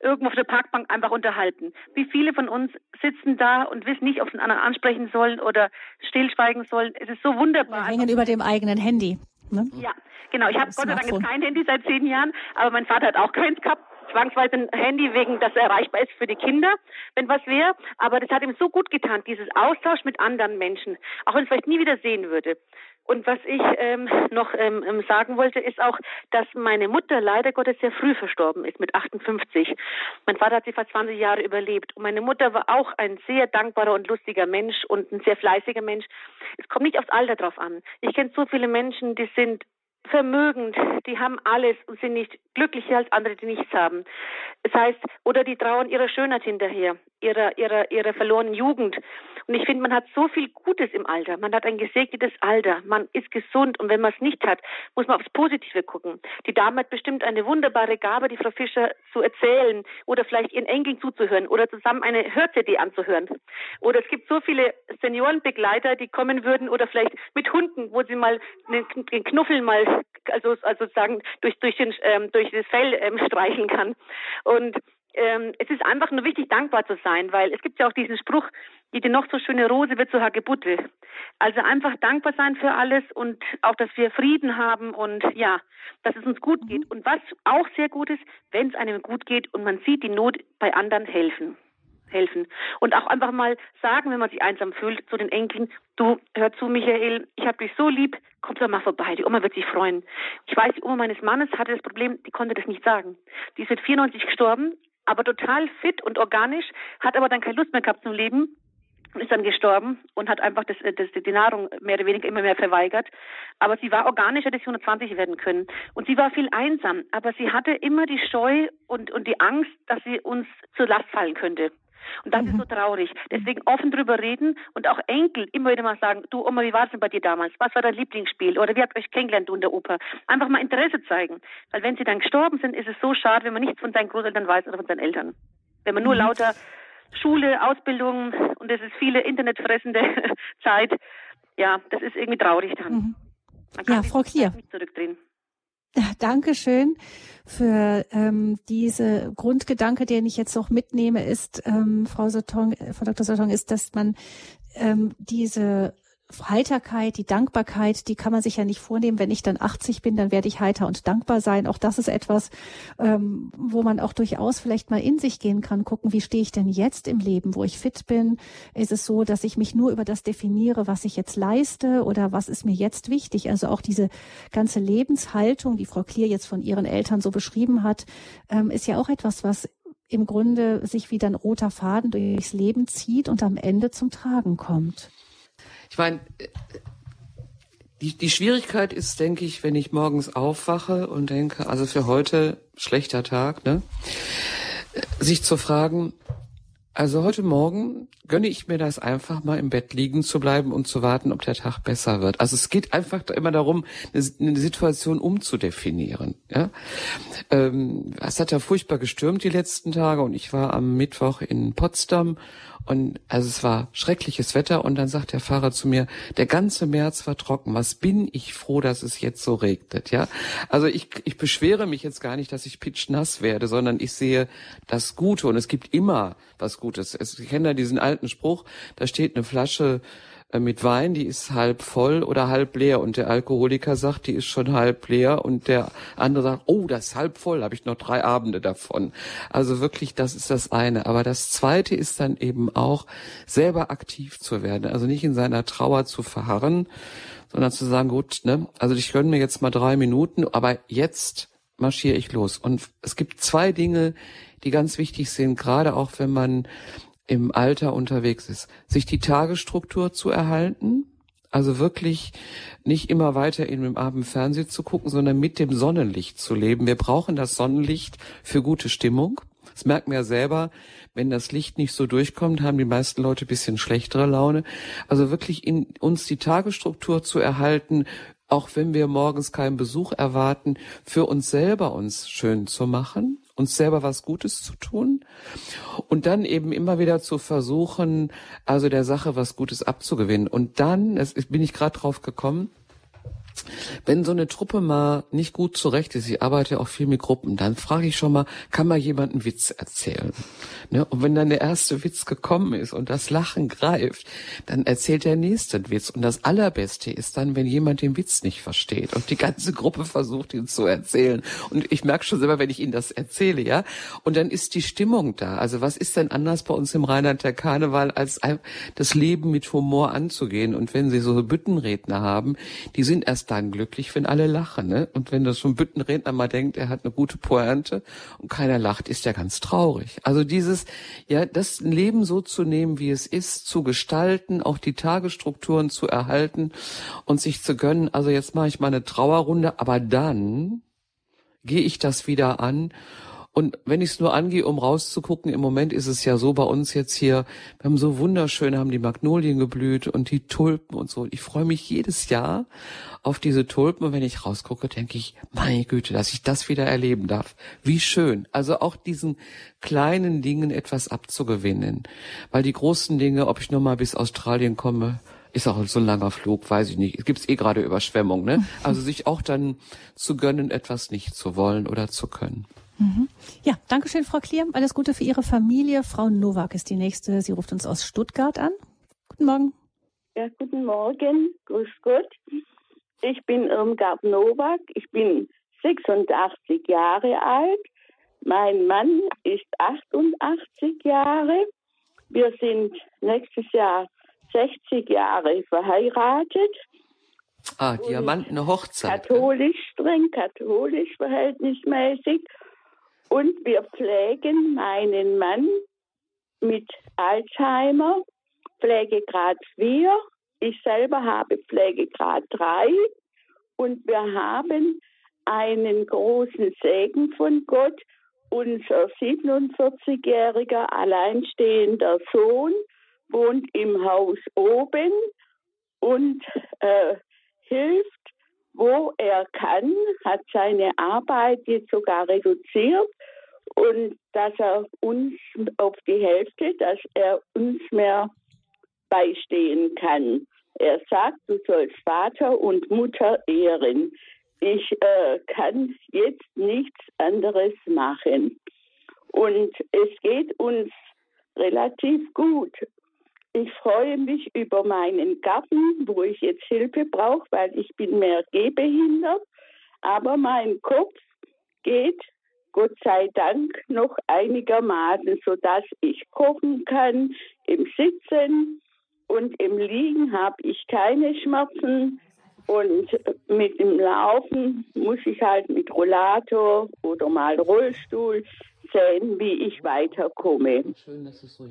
irgendwo auf der Parkbank einfach unterhalten. Wie viele von uns sitzen da und wissen nicht, ob sie einen anderen ansprechen sollen oder stillschweigen sollen. Es ist so wunderbar. Wir hängen über dem eigenen Handy. Ne? Ja, genau. Ich habe Gott sei Dank kein Handy seit zehn Jahren, aber mein Vater hat auch keins gehabt zwangsweise ein Handy wegen, dass er erreichbar ist für die Kinder, wenn was wäre. Aber das hat ihm so gut getan, dieses Austausch mit anderen Menschen, auch wenn es vielleicht nie wieder sehen würde. Und was ich ähm, noch ähm, ähm, sagen wollte, ist auch, dass meine Mutter leider Gottes sehr früh verstorben ist, mit 58. Mein Vater hat sie fast 20 Jahre überlebt. Und meine Mutter war auch ein sehr dankbarer und lustiger Mensch und ein sehr fleißiger Mensch. Es kommt nicht aufs Alter drauf an. Ich kenne so viele Menschen, die sind vermögend, die haben alles und sind nicht glücklicher als andere, die nichts haben. Das heißt, oder die trauern ihrer Schönheit hinterher. ihrer, ihrer, ihrer verlorenen Jugend. Und ich finde, man hat so viel Gutes im Alter. Man hat ein gesegnetes Alter. Man ist gesund. Und wenn man es nicht hat, muss man aufs Positive gucken. Die Dame hat bestimmt eine wunderbare Gabe, die Frau Fischer zu erzählen oder vielleicht ihren Enkeln zuzuhören oder zusammen eine Hör-CD anzuhören. Oder es gibt so viele Seniorenbegleiter, die kommen würden oder vielleicht mit Hunden, wo sie mal den Knuffel mal, also, also sagen, durch, durch, den, ähm, durch das Fell ähm, streicheln kann. Und ähm, es ist einfach nur wichtig, dankbar zu sein, weil es gibt ja auch diesen Spruch, die noch so schöne Rose wird zur Hagebutte. Also einfach dankbar sein für alles und auch, dass wir Frieden haben und ja, dass es uns gut geht. Und was auch sehr gut ist, wenn es einem gut geht und man sieht die Not bei anderen helfen helfen. Und auch einfach mal sagen, wenn man sich einsam fühlt, zu den Enkeln, du, hör zu, Michael, ich habe dich so lieb, komm doch mal vorbei, die Oma wird sich freuen. Ich weiß, die Oma meines Mannes hatte das Problem, die konnte das nicht sagen. Die ist mit 94 gestorben, aber total fit und organisch, hat aber dann keine Lust mehr gehabt zum Leben ist dann gestorben und hat einfach das, das, die Nahrung mehr oder weniger immer mehr verweigert. Aber sie war organisch, hätte sie 120 werden können. Und sie war viel einsam, aber sie hatte immer die Scheu und, und die Angst, dass sie uns zur Last fallen könnte. Und das mhm. ist so traurig. Deswegen offen drüber reden und auch Enkel immer wieder mal sagen, du Oma, wie war es denn bei dir damals? Was war dein Lieblingsspiel? Oder wie habt ihr euch kennengelernt du in der Oper? Einfach mal Interesse zeigen. Weil wenn sie dann gestorben sind, ist es so schade, wenn man nichts von seinen Großeltern weiß oder von seinen Eltern. Wenn man nur mhm. lauter Schule, Ausbildung und es ist viele internetfressende Zeit. Ja, das ist irgendwie traurig dann. Mhm. Ja, Frau Klier. Dankeschön für ähm, diese Grundgedanke, den ich jetzt noch mitnehme, ist, ähm, Frau Sotong, Frau Dr. Sotong, ist, dass man ähm, diese Heiterkeit, die Dankbarkeit, die kann man sich ja nicht vornehmen. Wenn ich dann 80 bin, dann werde ich heiter und dankbar sein. Auch das ist etwas, ähm, wo man auch durchaus vielleicht mal in sich gehen kann, gucken, wie stehe ich denn jetzt im Leben, wo ich fit bin? Ist es so, dass ich mich nur über das definiere, was ich jetzt leiste oder was ist mir jetzt wichtig? Also auch diese ganze Lebenshaltung, die Frau Klier jetzt von ihren Eltern so beschrieben hat, ähm, ist ja auch etwas, was im Grunde sich wie ein roter Faden durchs Leben zieht und am Ende zum Tragen kommt. Ich meine, die, die Schwierigkeit ist, denke ich, wenn ich morgens aufwache und denke, also für heute schlechter Tag, ne? Sich zu fragen, also heute Morgen gönne ich mir das einfach mal im Bett liegen zu bleiben und zu warten, ob der Tag besser wird. Also es geht einfach immer darum, eine, Situation umzudefinieren. Ja? Ähm, es hat ja furchtbar gestürmt die letzten Tage und ich war am Mittwoch in Potsdam und also es war schreckliches Wetter und dann sagt der Fahrer zu mir, der ganze März war trocken. Was bin ich froh, dass es jetzt so regnet, ja? Also ich, ich beschwere mich jetzt gar nicht, dass ich pitschnass werde, sondern ich sehe das Gute und es gibt immer was Gutes. Ich kenne ja diesen alten Spruch, da steht eine Flasche mit Wein, die ist halb voll oder halb leer und der Alkoholiker sagt, die ist schon halb leer und der andere sagt, oh, das ist halb voll, habe ich noch drei Abende davon. Also wirklich, das ist das eine. Aber das zweite ist dann eben auch, selber aktiv zu werden, also nicht in seiner Trauer zu verharren, sondern zu sagen, gut, ne, also ich gönne mir jetzt mal drei Minuten, aber jetzt marschiere ich los. Und es gibt zwei Dinge, die ganz wichtig sind, gerade auch wenn man im Alter unterwegs ist, sich die Tagesstruktur zu erhalten, also wirklich nicht immer weiter in dem Abend Fernsehen zu gucken, sondern mit dem Sonnenlicht zu leben. Wir brauchen das Sonnenlicht für gute Stimmung. Das merken wir ja selber. Wenn das Licht nicht so durchkommt, haben die meisten Leute bisschen schlechtere Laune. Also wirklich in uns die Tagesstruktur zu erhalten, auch wenn wir morgens keinen Besuch erwarten, für uns selber uns schön zu machen uns selber was Gutes zu tun und dann eben immer wieder zu versuchen, also der Sache was Gutes abzugewinnen. Und dann, es bin ich gerade drauf gekommen, wenn so eine Truppe mal nicht gut zurecht ist, ich arbeite auch viel mit Gruppen, dann frage ich schon mal, kann mal jemand einen Witz erzählen? Ne? Und wenn dann der erste Witz gekommen ist und das Lachen greift, dann erzählt der nächste Witz. Und das Allerbeste ist dann, wenn jemand den Witz nicht versteht und die ganze Gruppe versucht, ihn zu erzählen. Und ich merke schon selber, wenn ich Ihnen das erzähle, ja. Und dann ist die Stimmung da. Also was ist denn anders bei uns im Rheinland der Karneval, als das Leben mit Humor anzugehen? Und wenn Sie so Büttenredner haben, die sind erst dann glücklich, wenn alle lachen. Ne? Und wenn das so ein Büttenredner mal denkt, er hat eine gute Pointe und keiner lacht, ist er ganz traurig. Also dieses, ja, das Leben so zu nehmen, wie es ist, zu gestalten, auch die Tagesstrukturen zu erhalten und sich zu gönnen, also jetzt mache ich mal eine Trauerrunde, aber dann gehe ich das wieder an Und wenn ich es nur angehe, um rauszugucken, im Moment ist es ja so bei uns jetzt hier, wir haben so wunderschön, haben die Magnolien geblüht und die Tulpen und so. Ich freue mich jedes Jahr auf diese Tulpen und wenn ich rausgucke, denke ich, meine Güte, dass ich das wieder erleben darf. Wie schön. Also auch diesen kleinen Dingen etwas abzugewinnen. Weil die großen Dinge, ob ich nur mal bis Australien komme, ist auch so ein langer Flug, weiß ich nicht. Es gibt eh gerade Überschwemmung, ne? Also sich auch dann zu gönnen, etwas nicht zu wollen oder zu können. Mhm. Ja, danke schön, Frau Klier. Alles Gute für Ihre Familie. Frau Nowak ist die nächste. Sie ruft uns aus Stuttgart an. Guten Morgen. Ja, guten Morgen. Grüß Gott. Ich bin Irmgard Nowak. Ich bin 86 Jahre alt. Mein Mann ist 88 Jahre. Wir sind nächstes Jahr 60 Jahre verheiratet. Ah, Diamantene Hochzeit. Katholisch, streng katholisch verhältnismäßig. Und wir pflegen meinen Mann mit Alzheimer, Pflegegrad 4. Ich selber habe Pflegegrad 3. Und wir haben einen großen Segen von Gott. Unser 47-jähriger alleinstehender Sohn wohnt im Haus oben und äh, hilft wo er kann, hat seine Arbeit jetzt sogar reduziert und dass er uns auf die Hälfte, dass er uns mehr beistehen kann. Er sagt, du sollst Vater und Mutter ehren. Ich äh, kann jetzt nichts anderes machen. Und es geht uns relativ gut. Ich freue mich über meinen Garten, wo ich jetzt Hilfe brauche, weil ich bin mehr gehbehindert. Aber mein Kopf geht, Gott sei Dank, noch einigermaßen, sodass ich kochen kann im Sitzen und im Liegen habe ich keine Schmerzen. Und mit dem Laufen muss ich halt mit Rollator oder mal Rollstuhl sehen, wie ich weiterkomme,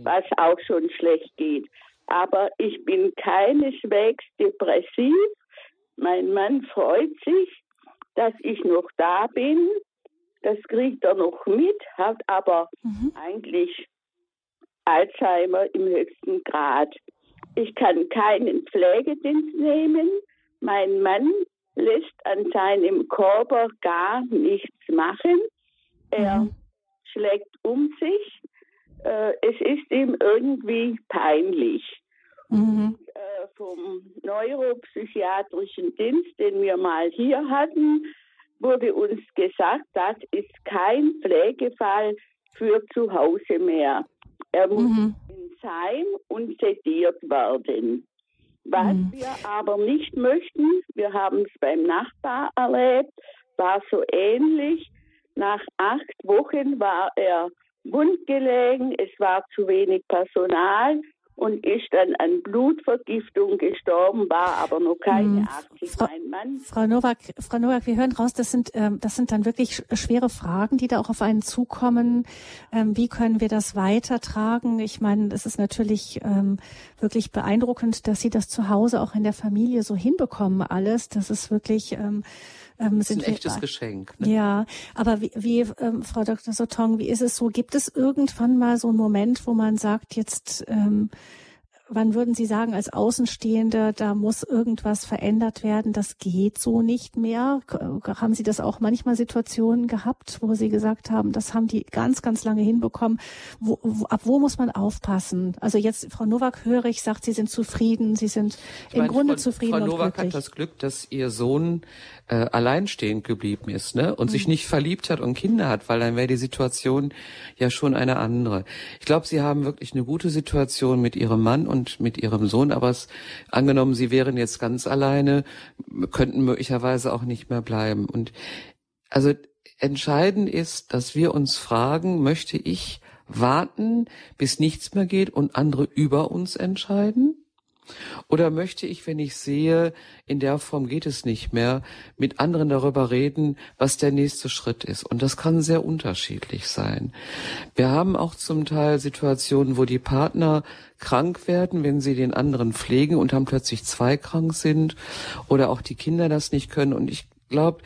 was auch schon schlecht geht. Aber ich bin keineswegs depressiv. Mein Mann freut sich, dass ich noch da bin. Das kriegt er noch mit, hat aber mhm. eigentlich Alzheimer im höchsten Grad. Ich kann keinen Pflegedienst nehmen. Mein Mann lässt an seinem Körper gar nichts machen. Er mhm schlägt um sich. Äh, es ist ihm irgendwie peinlich. Mhm. Äh, vom neuropsychiatrischen Dienst, den wir mal hier hatten, wurde uns gesagt, das ist kein Pflegefall für zu Hause mehr. Er muss mhm. Heim und sediert werden. Was mhm. wir aber nicht möchten, wir haben es beim Nachbar erlebt, war so ähnlich. Nach acht Wochen war er wundgelegen, es war zu wenig Personal und ist dann an Blutvergiftung gestorben, war aber noch keine 80. Frau, mein Mann. Frau Nowak, Frau Nowak, wir hören raus, das sind, ähm, das sind dann wirklich schwere Fragen, die da auch auf einen zukommen. Ähm, wie können wir das weitertragen? Ich meine, es ist natürlich ähm, wirklich beeindruckend, dass Sie das zu Hause auch in der Familie so hinbekommen alles. Das ist wirklich ähm, ähm, das ist ein echtes wir, Geschenk. Ne? Ja, aber wie, wie ähm, Frau Dr. Sotong, wie ist es so? Gibt es irgendwann mal so einen Moment, wo man sagt, jetzt ähm, wann würden Sie sagen, als Außenstehende, da muss irgendwas verändert werden, das geht so nicht mehr? Haben Sie das auch manchmal Situationen gehabt, wo Sie gesagt haben, das haben die ganz, ganz lange hinbekommen? Wo, wo, ab wo muss man aufpassen? Also jetzt, Frau Nowak höre ich, sagt, Sie sind zufrieden, Sie sind ich im meine, Grunde Frau, zufrieden Frau Nowak hat das Glück, dass Ihr Sohn äh, alleinstehend geblieben ist ne? und mhm. sich nicht verliebt hat und Kinder hat, weil dann wäre die Situation ja schon eine andere. Ich glaube, Sie haben wirklich eine gute Situation mit Ihrem Mann und und mit ihrem Sohn, aber es, angenommen, sie wären jetzt ganz alleine, könnten möglicherweise auch nicht mehr bleiben. Und also entscheidend ist, dass wir uns fragen, möchte ich warten, bis nichts mehr geht und andere über uns entscheiden? Oder möchte ich, wenn ich sehe, in der Form geht es nicht mehr, mit anderen darüber reden, was der nächste Schritt ist? Und das kann sehr unterschiedlich sein. Wir haben auch zum Teil Situationen, wo die Partner krank werden, wenn sie den anderen pflegen und dann plötzlich zwei krank sind oder auch die Kinder das nicht können. Und ich glaube,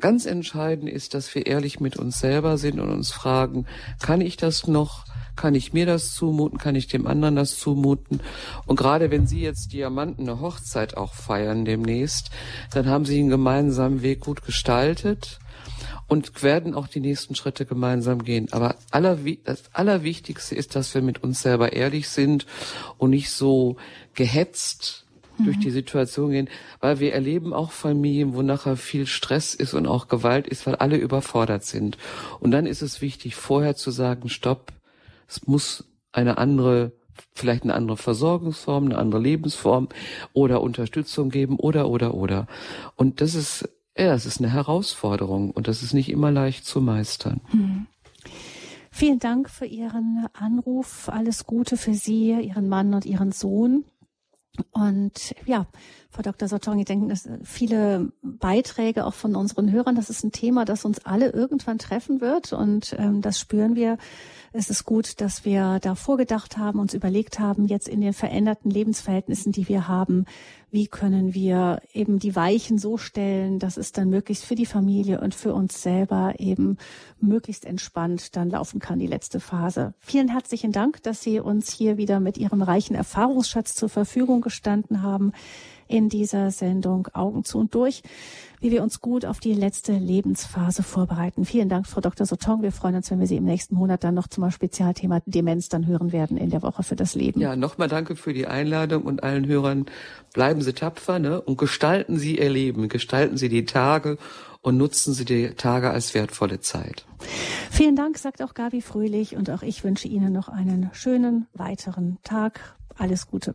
ganz entscheidend ist, dass wir ehrlich mit uns selber sind und uns fragen, kann ich das noch? Kann ich mir das zumuten? Kann ich dem anderen das zumuten? Und gerade wenn Sie jetzt Diamanten eine Hochzeit auch feiern demnächst, dann haben Sie einen gemeinsamen Weg gut gestaltet und werden auch die nächsten Schritte gemeinsam gehen. Aber aller, das Allerwichtigste ist, dass wir mit uns selber ehrlich sind und nicht so gehetzt durch die Situation gehen, weil wir erleben auch Familien, wo nachher viel Stress ist und auch Gewalt ist, weil alle überfordert sind. Und dann ist es wichtig, vorher zu sagen, stopp, es muss eine andere vielleicht eine andere Versorgungsform, eine andere Lebensform oder Unterstützung geben oder oder oder. Und das ist ja, das ist eine Herausforderung und das ist nicht immer leicht zu meistern. Hm. Vielen Dank für Ihren Anruf. Alles Gute für Sie, Ihren Mann und Ihren Sohn. Und ja, Frau Dr. Sotong, ich denke, dass viele Beiträge auch von unseren Hörern, das ist ein Thema, das uns alle irgendwann treffen wird. Und ähm, das spüren wir es ist gut, dass wir da vorgedacht haben, uns überlegt haben, jetzt in den veränderten Lebensverhältnissen, die wir haben, wie können wir eben die Weichen so stellen, dass es dann möglichst für die Familie und für uns selber eben möglichst entspannt dann laufen kann, die letzte Phase. Vielen herzlichen Dank, dass Sie uns hier wieder mit Ihrem reichen Erfahrungsschatz zur Verfügung gestanden haben in dieser Sendung Augen zu und durch, wie wir uns gut auf die letzte Lebensphase vorbereiten. Vielen Dank, Frau Dr. Sotong. Wir freuen uns, wenn wir Sie im nächsten Monat dann noch zum Spezialthema Demenz dann hören werden in der Woche für das Leben. Ja, nochmal danke für die Einladung und allen Hörern. Bleiben Sie tapfer ne? und gestalten Sie Ihr Leben, gestalten Sie die Tage und nutzen Sie die Tage als wertvolle Zeit. Vielen Dank, sagt auch Gabi Fröhlich und auch ich wünsche Ihnen noch einen schönen weiteren Tag. Alles Gute.